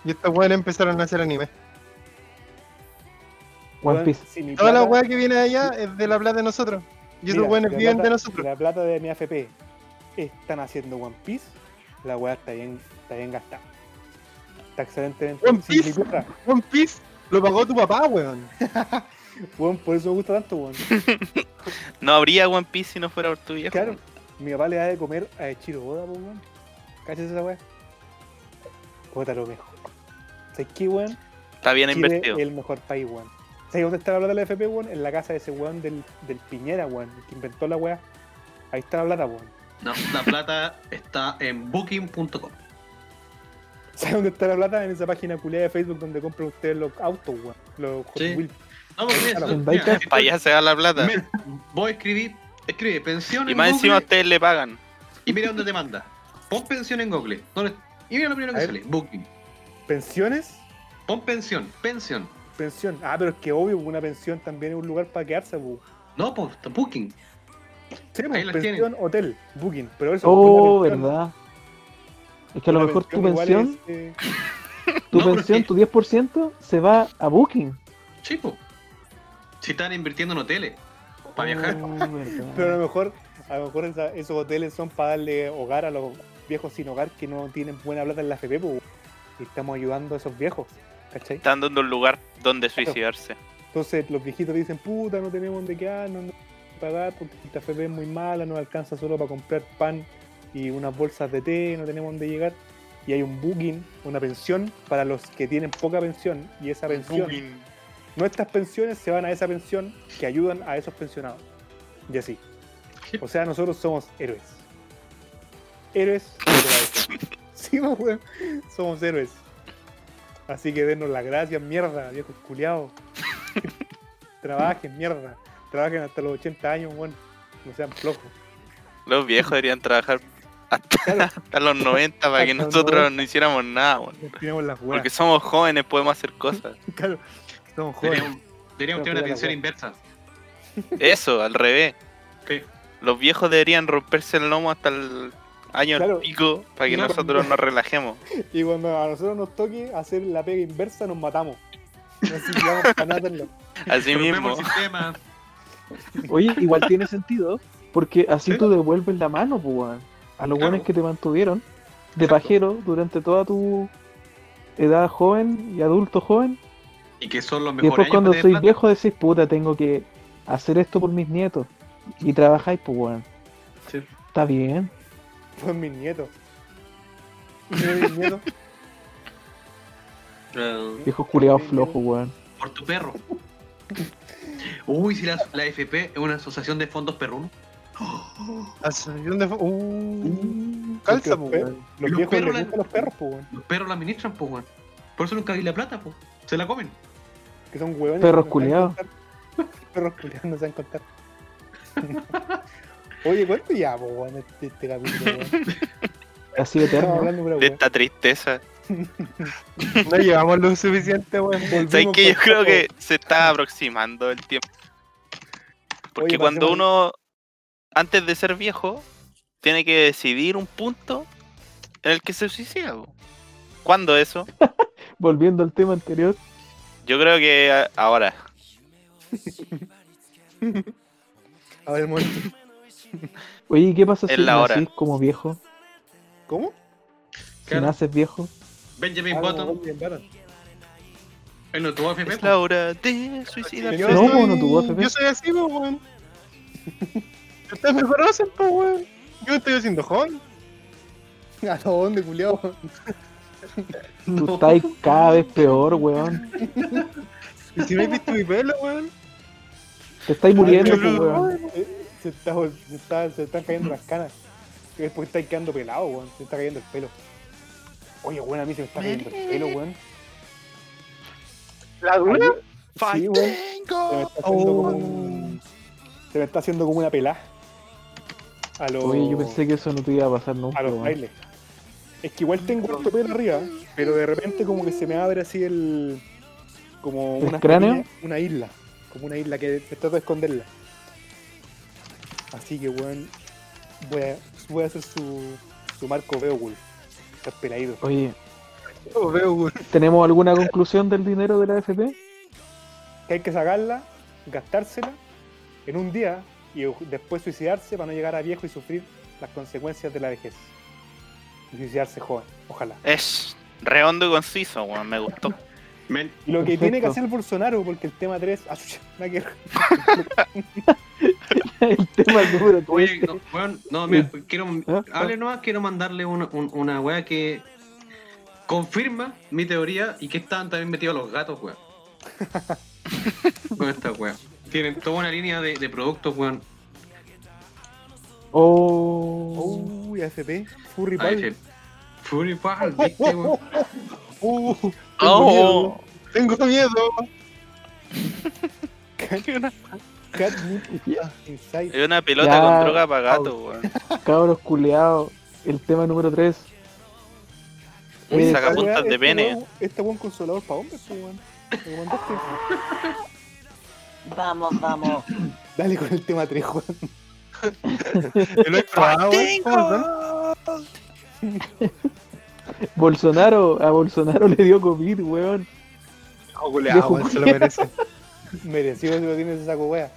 Y estos weones empezaron a hacer anime. One Piece. si mi Toda la weá que viene de allá es de la plata de nosotros. Y esos Mira, weones la viven plata- de nosotros. La plata de mi AFP están haciendo One Piece, la weá está bien, está bien gastada. Está excelentemente. One mi Piece. plata, One Piece lo pagó tu papá, weón. weón, por eso me gusta tanto, weón. No habría One Piece si no fuera por tu viejo. Claro, mi papá le da de comer a Echiro Boda, po, weón. ¿Cachas esa weá? Puta lo mejor. ¿Sabes qué, weón? Está bien Chile invertido. es el mejor país, weón. ¿Sabes dónde está la plata de la AFP, weón? En la casa de ese weón del, del Piñera, weón, el que inventó la weá. Ahí está la plata, weón. No, la plata está en booking.com. ¿Sabes dónde está la plata? En esa página culiada de Facebook donde compran ustedes los autos, weón. Los Hot Sí. Wheels. No, porque mira. Para allá se da la plata. mira, Vos escribí, escribe pensión Y en más encima ustedes le pagan. y mira dónde te manda. Pon pensión en Google. ¿Dónde- Y mira lo primero A que ver. sale. Booking. ¿Pensiones? Pon pensión, pensión. Pensión. Ah, pero es que obvio, una pensión también es un lugar para quedarse, weón. No, pues, Booking. Sí, Ahí pues, pensión, hotel, booking. Pero eso Oh, pensión- verdad. Es que a lo mejor tu pensión, es, eh, tu No, pensión, tu 10% se va a Booking. Sí, pues. Si están invirtiendo en hoteles. Para viajar. Oh, pero a lo mejor, a lo mejor esa- esos hoteles son para darle hogar a los viejos sin hogar que no tienen buena plata en la FP, pues, y estamos ayudando a esos viejos, ¿cachai? Están dando un lugar donde suicidarse. Entonces los viejitos dicen, puta, no tenemos dónde quedarnos, no pagar porque la FP es muy mala, nos alcanza solo para comprar pan y unas bolsas de té, no tenemos dónde llegar. y hay un booking, una pensión para los que tienen poca pensión y esa pensión, nuestras pensiones se van a esa pensión que ayudan a esos pensionados. Y así. O sea, nosotros somos héroes. Héroes. de la vejez. sí, pues, weón. Somos héroes. Así que denos las gracias, mierda, viejos culiados. Trabajen, mierda. Trabajen hasta los 80 años, weón. No sean flojos. Los viejos deberían trabajar hasta, Claro, hasta los 90 para que Hasta nosotros 90. no hiciéramos nada, weón. Porque somos jóvenes, podemos hacer cosas. Claro, somos jóvenes. Deberíamos, tener una wea. inversa. Eso, al revés. Los viejos deberían romperse el lomo hasta el año Claro. pico para que nosotros nos relajemos. Y cuando a nosotros nos toque hacer la pega inversa, nos matamos. Así. Así mismo. Oye, igual tiene sentido, porque así Sí. tú devuelves la mano, pues, a los Claro. buenos que te mantuvieron de Exacto. pajero durante toda tu edad joven y adulto joven. Y que son los Y mejores después años cuando plata. viejo decís, puta, tengo que hacer esto por mis nietos. Y trabajáis, pues, weón. Sí. Está bien. Pues mis nietos. ¿Y mis nietos? Viejos culiados flojos, weón. por tu perro. Uy, si la, la FP es una asociación de fondos perrunos. Asociación de fo- Uh, Porque calza, los, po, weón. los Los viejos perros les la- los perros, pues, weón. Los perros la administran, pues, weón. Por eso nunca vi la plata, pues. Se la comen. Que son huevones. Perros culiados. Perros culiados no saben contar. Oye, ¿cuánto ya, po, weón, este, este capítulo, weón? Eterno. hablando pura De esta tristeza. No llevamos lo suficiente, weón. ¿Sabes que Yo creo que se está aproximando el tiempo. Porque Oye, cuando pasemos- uno, antes de ser viejo, tiene que decidir un punto en el que se suicida. ¿Cuándo eso? Volviendo al tema anterior. Yo creo que ahora. A ver, momento. Oye, ¿y ¿qué pasa si Es la hora. nacís como viejo? ¿Cómo? Si Claro. naces viejo. Benjamin Ah, Button. Benjamin. Él no tuvo AFP, Es pues. la hora de suicidarse. Yo No, soy, no tuvo AFP. yo soy así, po, weón. Ustedes me conocen, po, weón. Yo estoy haciendo joven. ¿A dónde, culiao? Tú estás cada vez peor, weón. Y si no has visto mi pelo, weón. Te estáis muriendo, Ay, pues, no. weón. Eh, Se, está, se, está- se están cayendo las canas. Es porque estáis quedando pelado, weón. Se está cayendo el pelo. Oye, weón, a mí se me está cayendo el pelo, weón. ¿La dura? Sí, weón. Se me está haciendo como un- Se me está haciendo como una pelá. A los, Oye, yo pensé que eso no te iba a pasar nunca, a los bailes. Es que igual tengo harto pelo arriba, pero de repente como que se me abre así el... Como ¿El una cráneo? pequeña- una isla. Como una isla que trato de esconderla. Así que, weón, voy a, voy a hacer su, su marco Beowulf. Está peladito. Oye, weón. ¿tenemos alguna conclusión del dinero de la FP? Que hay que sacarla, gastársela en un día y después suicidarse para no llegar a viejo y sufrir las consecuencias de la vejez. Suicidarse joven, ojalá. Es redondo y conciso, weón, me gustó. Men, Y lo que Perfecto. tiene que hacer Bolsonaro, porque el tema 3. Ah, el tema 3. Oye, no, weón, no, mira, quiero, ¿Ah? hable nomás, quiero mandarle una, un- una weá que confirma mi teoría y que estaban también metidos los gatos, weón. Con esta weá. Tienen toda una línea de, de productos, weón. Oh. Uy, AFP, Furry Pal. Fury Pal, ¿viste, weón? Uh, tengo Oh, miedo. Tengo miedo. Inside. es una pelota Ya. con droga para gato, weón. Cabros culiados. El tema número 3. Uy, saca Esta puntas weá- de esta pene. Este buen consolador para hombres, weón. ¿Me lo mandaste? Vamos, vamos. Dale con el tema 3, weón. Yo lo. Bolsonaro, a Bolsonaro le dio COVID, weón. Oh, culeado, Viejo weón, se lo merece. Merecido si lo tienes ese saco, weá.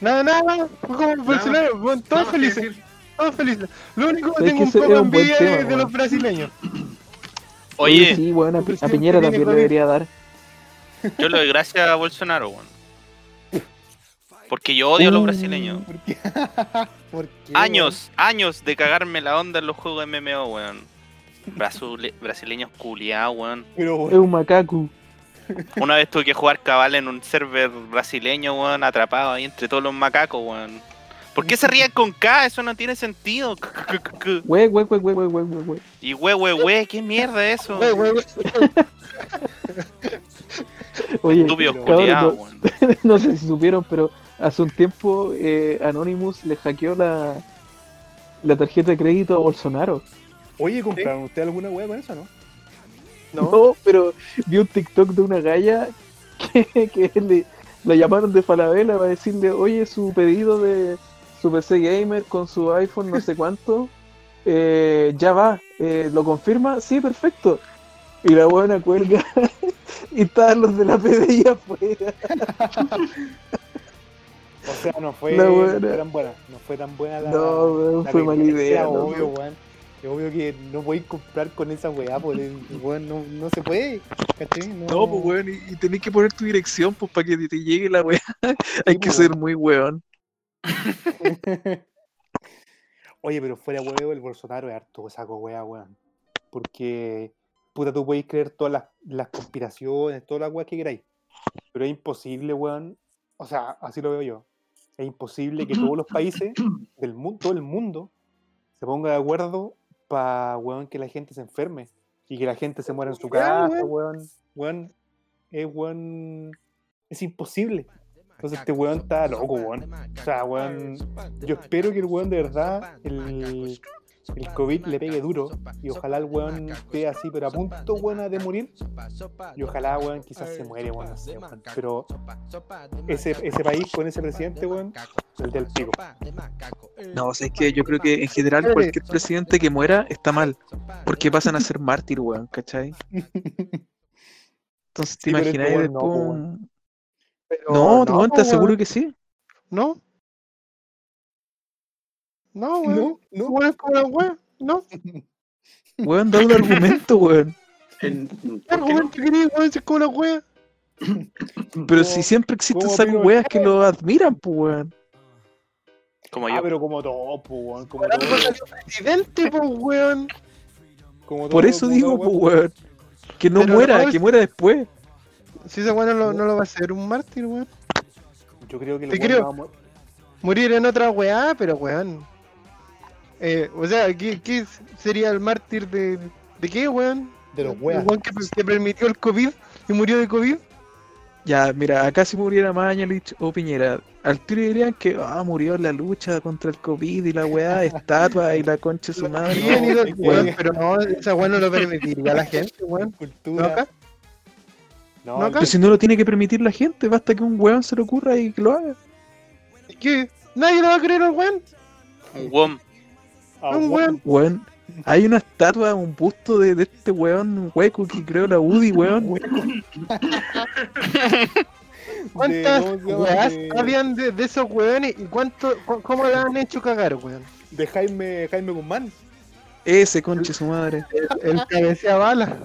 Nada, nada, nada. Como Bolsonaro, weón, todos felices. Todos felices. Lo único que ¿Sabes tengo que un poco buen envidia tema, es de los brasileños. Oye, sí, weón, a, Piñera también le debería dar. yo le doy gracias a Bolsonaro, weón. Porque yo odio a los brasileños. ¿Por qué? ¿Por qué, Años, años de cagarme la onda en los juegos MMO, weón. Brazule- brasileños culiados, weón. weón? Pero, Es weón, un macaco. Una vez tuve que jugar cabal en un server brasileño, weón, atrapado ahí entre todos los macacos, weón. ¿Por qué se ríen con K? Eso no tiene sentido. Güey, güey, güey, güey, güey, güey, güey. Y we, we, we, ¿qué mierda es eso? Güey, güey, güey. Oye, culiados, no- weón. no sé si supieron, pero hace un tiempo eh, Anonymous le hackeó la, la tarjeta de crédito a Bolsonaro. Oye, ¿compraron usted alguna weá con eso, no? No, pero vi un TikTok de una galla que, que le, la llamaron de Falabella para decirle, oye, su pedido de su PC Gamer con su iPhone no sé cuánto, eh, ya va, eh, ¿lo confirma? Sí, perfecto. Y la buena cuelga y estaban los de la PDI afuera. O sea, no fue, La no buena. fue tan buena. No fue tan buena la. No, weón, fue mala experiencia, idea. ¿no? Obvio, weón. Es obvio que no podéis comprar con esa weá, porque weón, no, no se puede. ¿Cachai? No, No, pues weón, y, y tenés que poner tu dirección pues para que te, te llegue la weá. Hay que pues, ser muy weón. Oye, pero fuera huevo, el Bolsonaro es harto saco weá, weón. Porque, puta, tú podéis creer todas las, las conspiraciones, todas las weas que queráis. Pero es imposible, weón. O sea, así lo veo yo. Es imposible que todos los países del mundo, todo el mundo, se ponga de acuerdo para, weón, que la gente se enferme. Y que la gente se muera en su casa, weón. Weón, es weón. Es imposible. Entonces este weón está loco, weón. O sea, weón, yo espero que el weón de verdad, el, el COVID le pegue duro y ojalá el weón esté así, pero a punto, weón, de morir. Y ojalá, weón, quizás se muere, weón, no sé, weón. Pero ese, ese país con ese presidente, weón, el del pico. No, o sea, es que yo creo que en general cualquier presidente que muera está mal. Porque pasan a ser mártir, weón, ¿cachai? Entonces te Sí, este imagináis no, después Pero No, weón, te aseguro que sí. No. No, weón. No, no. Weón, es como la weón. No. Weón, da un argumento, weón. ¿Qué argumento querés, weón? Si es como la weón. Pero No, si siempre existen ¿cómo saco opino weas que lo admiran, pues, weón. Como Ah, yo. pero como todo, po, weón. Como todo, salió presidente, pues, weón. como Por todo, eso como digo, todo, pues, weón. Que no Pero muera, no, que muera después. Si ese weón no lo, no lo va a hacer un mártir, weón. Yo creo que Te creo. no va a mo- Morir en otra weá, pero weón. Eh, o sea, ¿qué, qué sería el mártir de, de qué, weón? de los ¿El weas. weón que, que permitió el COVID y murió de COVID? Ya, mira, acá si muriera Mañalich o Piñera, al tiro dirían que ah, murió en la lucha contra el COVID y la weá, estatua y la concha de su madre. No, lo- sí, weón, pero no, esa weá no lo permitiría a la gente, weón. ¿No Cultura. acá? No, ¿No acá? Pero si no lo tiene que permitir la gente, basta que un weón se le ocurra y que lo haga. ¿Y qué? ¿Nadie le va a creer al weón? Un WOM. Ah, un weón. Weón, hay una estatua, un busto de, de este weón hueco que creo la UDI, weón. ¿Cuántas habían de, de esos weones y cuánto, cu- cómo la han hecho cagar, weón? de Jaime, Jaime Guzmán. Ese conche su madre. El cabecea bala.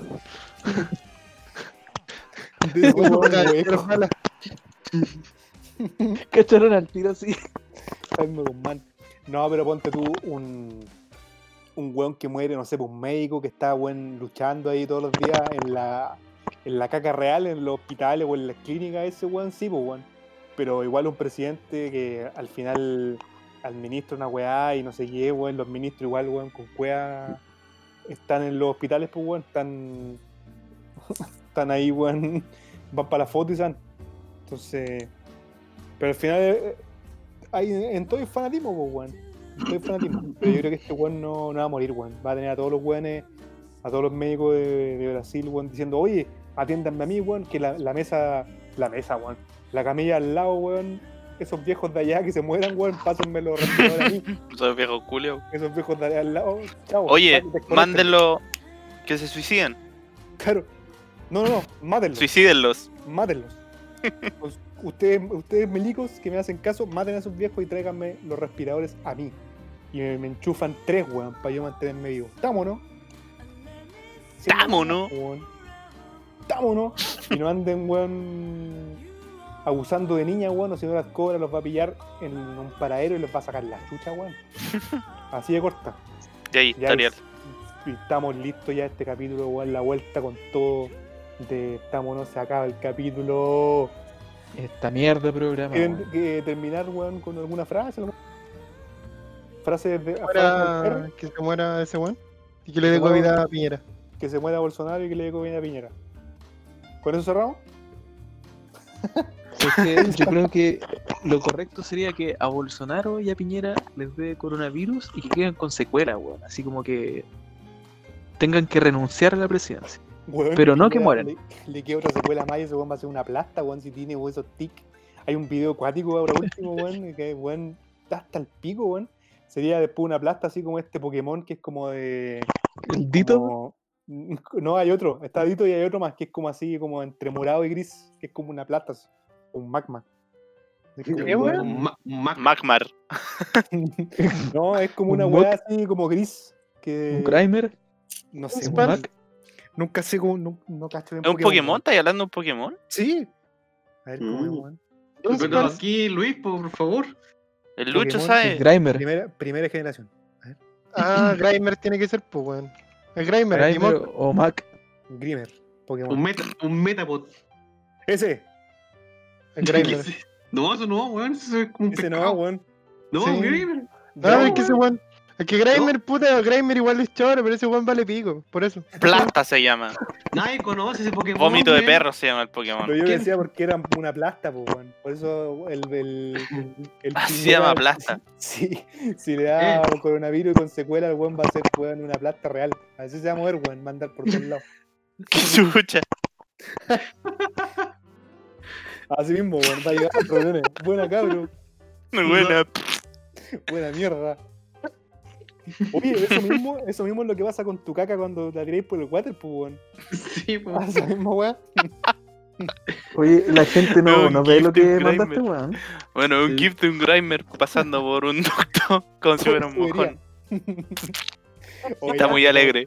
De weón bala. Cacharon al tiro así. Jaime Guzmán. No, pero ponte tú un, un weón que muere, no sé, pues un médico que está weón, luchando ahí todos los días en la, en la caca real, en los hospitales o en las clínicas, ese weón sí, pues weón. Pero igual un presidente que al final administra una weá y no sé qué, weón, los ministros igual, weón, con weá están en los hospitales, pues weón, están, están ahí, weón, van para la foto y van. Entonces, pero al final eh, hay en todo fanatismo, pues, weón. Todo fanatismo. Pero yo creo que este weón no, no va a morir, weón. Va a tener a todos los weones, a todos los médicos de, de Brasil, weón, diciendo, oye, atiéndanme a mí, weón, que la, la mesa, la mesa, weón, la camilla al lado, weón, esos viejos de allá que se mueran, weón, pásenme los a mí, Esos viejos culios. esos viejos de allá al lado, chao. Oye, mándenlo. Que se suiciden. Claro. No, no, no, mátenlos. Suicídenlos. mátenlos. Pues, ustedes, ustedes milicos que me hacen caso, maten a esos viejos y tráiganme los respiradores a mí. Y me, me enchufan tres, weón, para yo mantenerme vivo. ¿Estamos, no? ¿Estamos, no? Y no anden, weón, abusando de niñas, weón, o si no las cobra, los va a pillar en un paradero y les va a sacar la chucha, weón. Así de corta. De ahí, Ya es- y estamos listos ya este capítulo, weón, la vuelta con todo. De estamos, no se acaba el capítulo. Esta mierda de programa. ¿Quieren que terminar, weón, con alguna frase? ¿no? Frase de frase que se muera ese weón. Y que le dé COVID a Piñera. que se muera Bolsonaro y que le dé COVID a Piñera. ¿Con eso cerramos? Es que yo creo que lo correcto sería que a Bolsonaro y a Piñera les dé coronavirus y que queden con secuelas, weón. Así como que tengan que renunciar a la presidencia. Weón, Pero no que mueran. Le, le queda otra secuela más y ese weón va a ser una plasta, weón, si tiene weón, esos tics. Hay un video acuático ahora último, weón, que weón está hasta el pico, weón. Sería después una plasta así como este Pokémon que es como de. El Dito, como- No, hay otro. Está Dito y hay otro más que es como así, como entre morado y gris, que es como una plasta, así, un magma. ¿Qué, weón? Un ma- Mac. Magmar. No, es como una Un weá así como gris. Que un Grimer, no sé, un Mac. Nunca sé cómo, no, no cacho bien ¿Es un Pokémon? weón. ¿Estás hablando de un Pokémon? Sí. A ver, ¿cómo es, Mm. Pero aquí, Luis, por favor. El Lucho Pokémon, sabe. Grimer, Primera, primera generación. Ah, Grimer tiene que ser, pues, weón. El Grimer, el Grimer o Mac. Grimer. Pokémon. Un, meta, un Metapod. Ese. El Grimer. No, eso no, weón. Eso es como un Ese no, weón. No, Sí. un Grimer. No, No, es que ese weón. Es que Grimer, puta, Grimer igual es choro, pero ese weón vale pico. Por eso. Plasta se llama. Nadie conoce ese Pokémon. Vómito de perro se llama el Pokémon. Pero yo ¿Quién? decía porque era una plasta, pues, weón. Por eso el. el, el Así se Piñera, llama plasta. Si, si le da Eh. coronavirus y con secuela, el weón va a ser, weón, una plasta real. Así se va a mover, weón. Va a andar por todos lados. Qué chucha. Así mismo, weón. Va a llegar a reuniones. Buena, cabrón. Buena. Buena mierda. Oye, eso mismo, eso mismo es lo que pasa con tu caca cuando la tiráis por el water, pues, weón. Sí, weón. Esa misma weá. Oye, la gente no, no ve lo que mandaste, weón. Bueno, un Sí. gift de un Grimer pasando por un ducto como si fuera un mojón. Oye, Está muy alegre.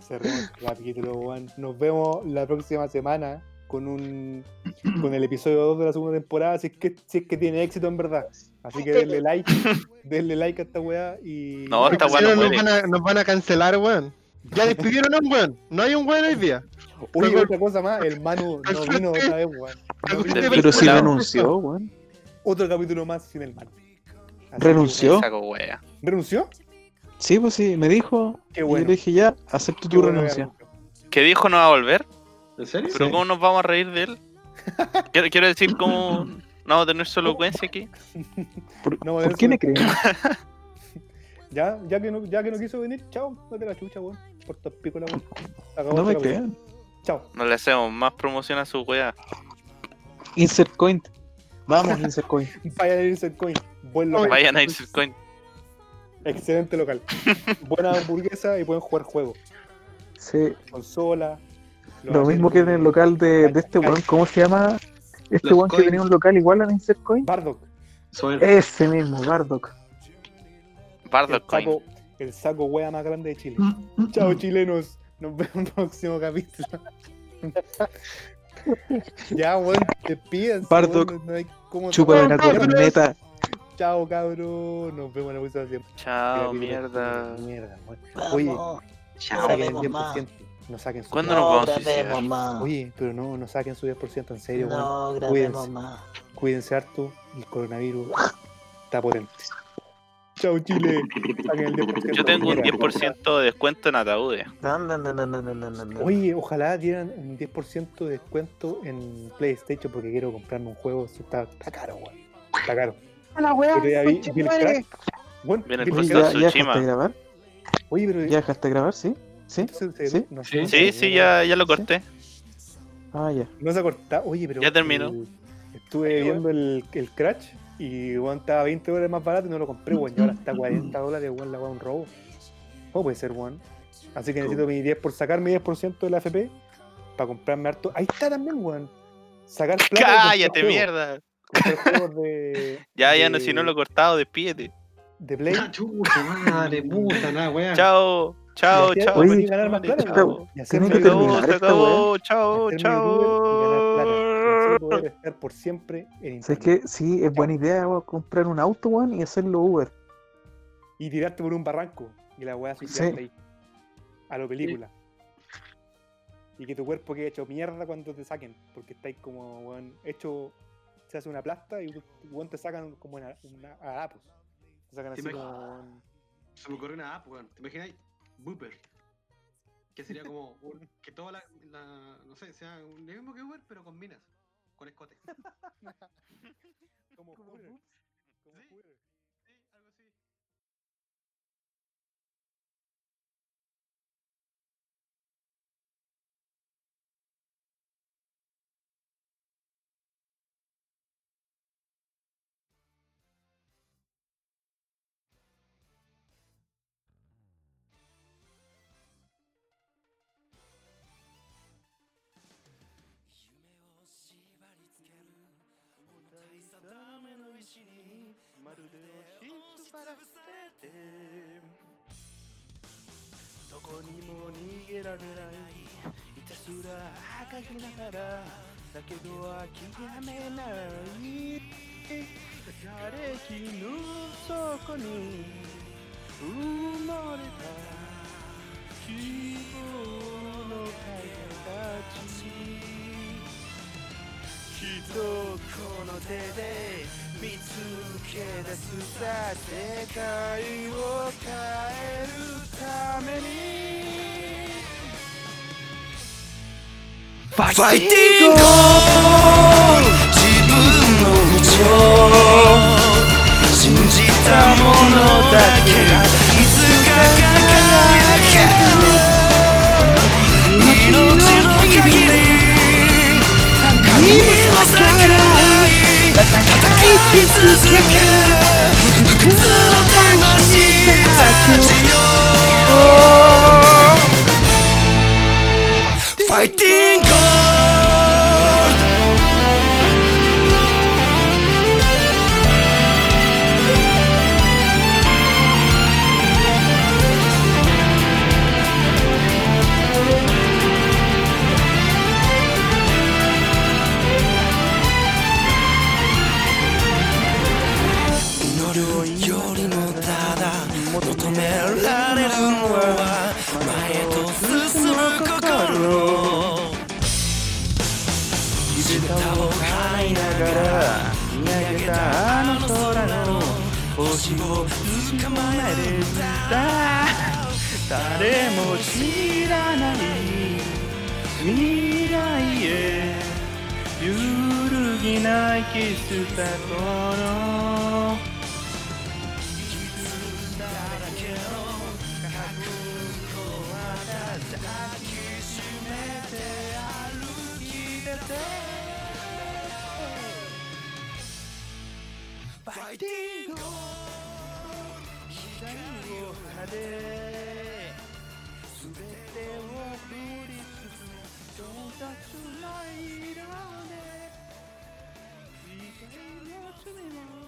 Cerremos el capítulo, weón. Nos vemos la próxima semana con un con el episodio 2 de la segunda temporada, si es que, si es que tiene éxito en verdad. Así que denle like, denle like a esta weá y. No, esta weá no, no nos, van a, nos van a cancelar, weón. Ya despidieron a un weón. No hay un weón hoy día. Pero- otra cosa más, el Manu no vino otra vez, weón. No vino. Del Pero si renunció, weón. Otro capítulo más sin el Manu. Así ¿Renunció? ¿Renunció? Sí, pues sí, me dijo. Qué Y bueno. yo le dije, ya, acepto tu renuncia. ¿Qué dijo no va a volver? ¿En serio? ¿Pero Sí. cómo nos vamos a reír de él? Quiero, quiero decir cómo no vamos a tener su elocuencia aquí. ¿Por, No, por eso qué me creen? Ya, ya que no, ya que no quiso venir, chao, date la chucha, weón. Por tu pico la weón. No me crean. Chao. No le hacemos más promoción a su wea. Insert coin. Vamos, insert coin. Vayan a irse el coin. Buen local. Vayan a irse el coin. Excelente local. Buena hamburguesa y pueden jugar juegos. Sí, Consola. Lo mismo que en el local de, de este weón, ¿cómo se llama? Este weón que tenía un local igual a Insert Coin. Bardock. Ese mismo, Bardock. Bardock El coin. saco, el saco wea más grande de Chile. Chao, chilenos. Nos vemos en el próximo capítulo. ya, weón, despídense. Bardock, weón, no hay cómo Chupa de la corneta. Chao, cabrón. Nos vemos en la próxima Chao, mierda. Mierda, weón. Oye, Chao. saquen el grabemos más. 10%. No saquen su ¿Cuándo nos vamos a. Oye, pero no, no saquen su 10%, en serio. No, bueno. cuídense. Cuídense harto, el coronavirus está potente. Chau Chile. Yo tengo un 10% de descuento en ataúdes. No, no, no, Oye, ojalá dieran un 10% de descuento en PlayStation porque quiero comprarme un juego. Eso está, está caro, weón. Está caro. La weá. Viene el de Oye, grabar, sí? ¿Sí? ¿Sí? no- Sí. no Sí, sí, ya, ya lo corté. Ah, ya. No se ha cortado. Oye, pero. Ya terminó. estuve viendo el, el Crash y weón, estaba 20 dólares más barato y no lo compré, weón. Y ahora está 40 dólares, weón, la weón, un robo. ¿Cómo puede ser, weón? Así que necesito mi 10 por sacar mi 10% de la FP para comprarme harto. Ahí está también, weón. Sacar plata. Cállate, mierda. De. Ya, ya, de- no, si no lo he cortado, despídete. De Play. Chucha, madre, puta, nada, weá. Chao, chao, Y así chao. Oye, y ganar más plata, chao. Y que Se acabó, se acabó, chao, chao. poder estar por siempre en ¿Sabes qué? Sí, es buena idea weón, comprar un auto, weón, y hacerlo Uber. Y tirarte por un barranco y la weá suicidarte ahí. A lo película. Y que tu cuerpo quede hecho mierda cuando te saquen. Porque estáis como, weón, hecho. Se hace una plasta y weón, te sacan como una, una. Te sacan ¿Te así como. Se me ocurrió una app, weón. ¿Te imaginas? Booper. Que sería como un- que toda la, la- No sé, sea un- lo mismo que Uber, pero con minas. Con escote. Como Hooters, como Sí. きながらだけど諦めない。瓦礫の底に埋もれた希望の影たち。きっとこの手で見つけ出すさ世界を変えるために。ファイティング自分の道を信じた者だけがいつか輝ける命の限り神の桜に叩き続ける不屈の魂たちよフないキスタコのファイティング光を放て全てを振りつつ到達の色你要야할 수.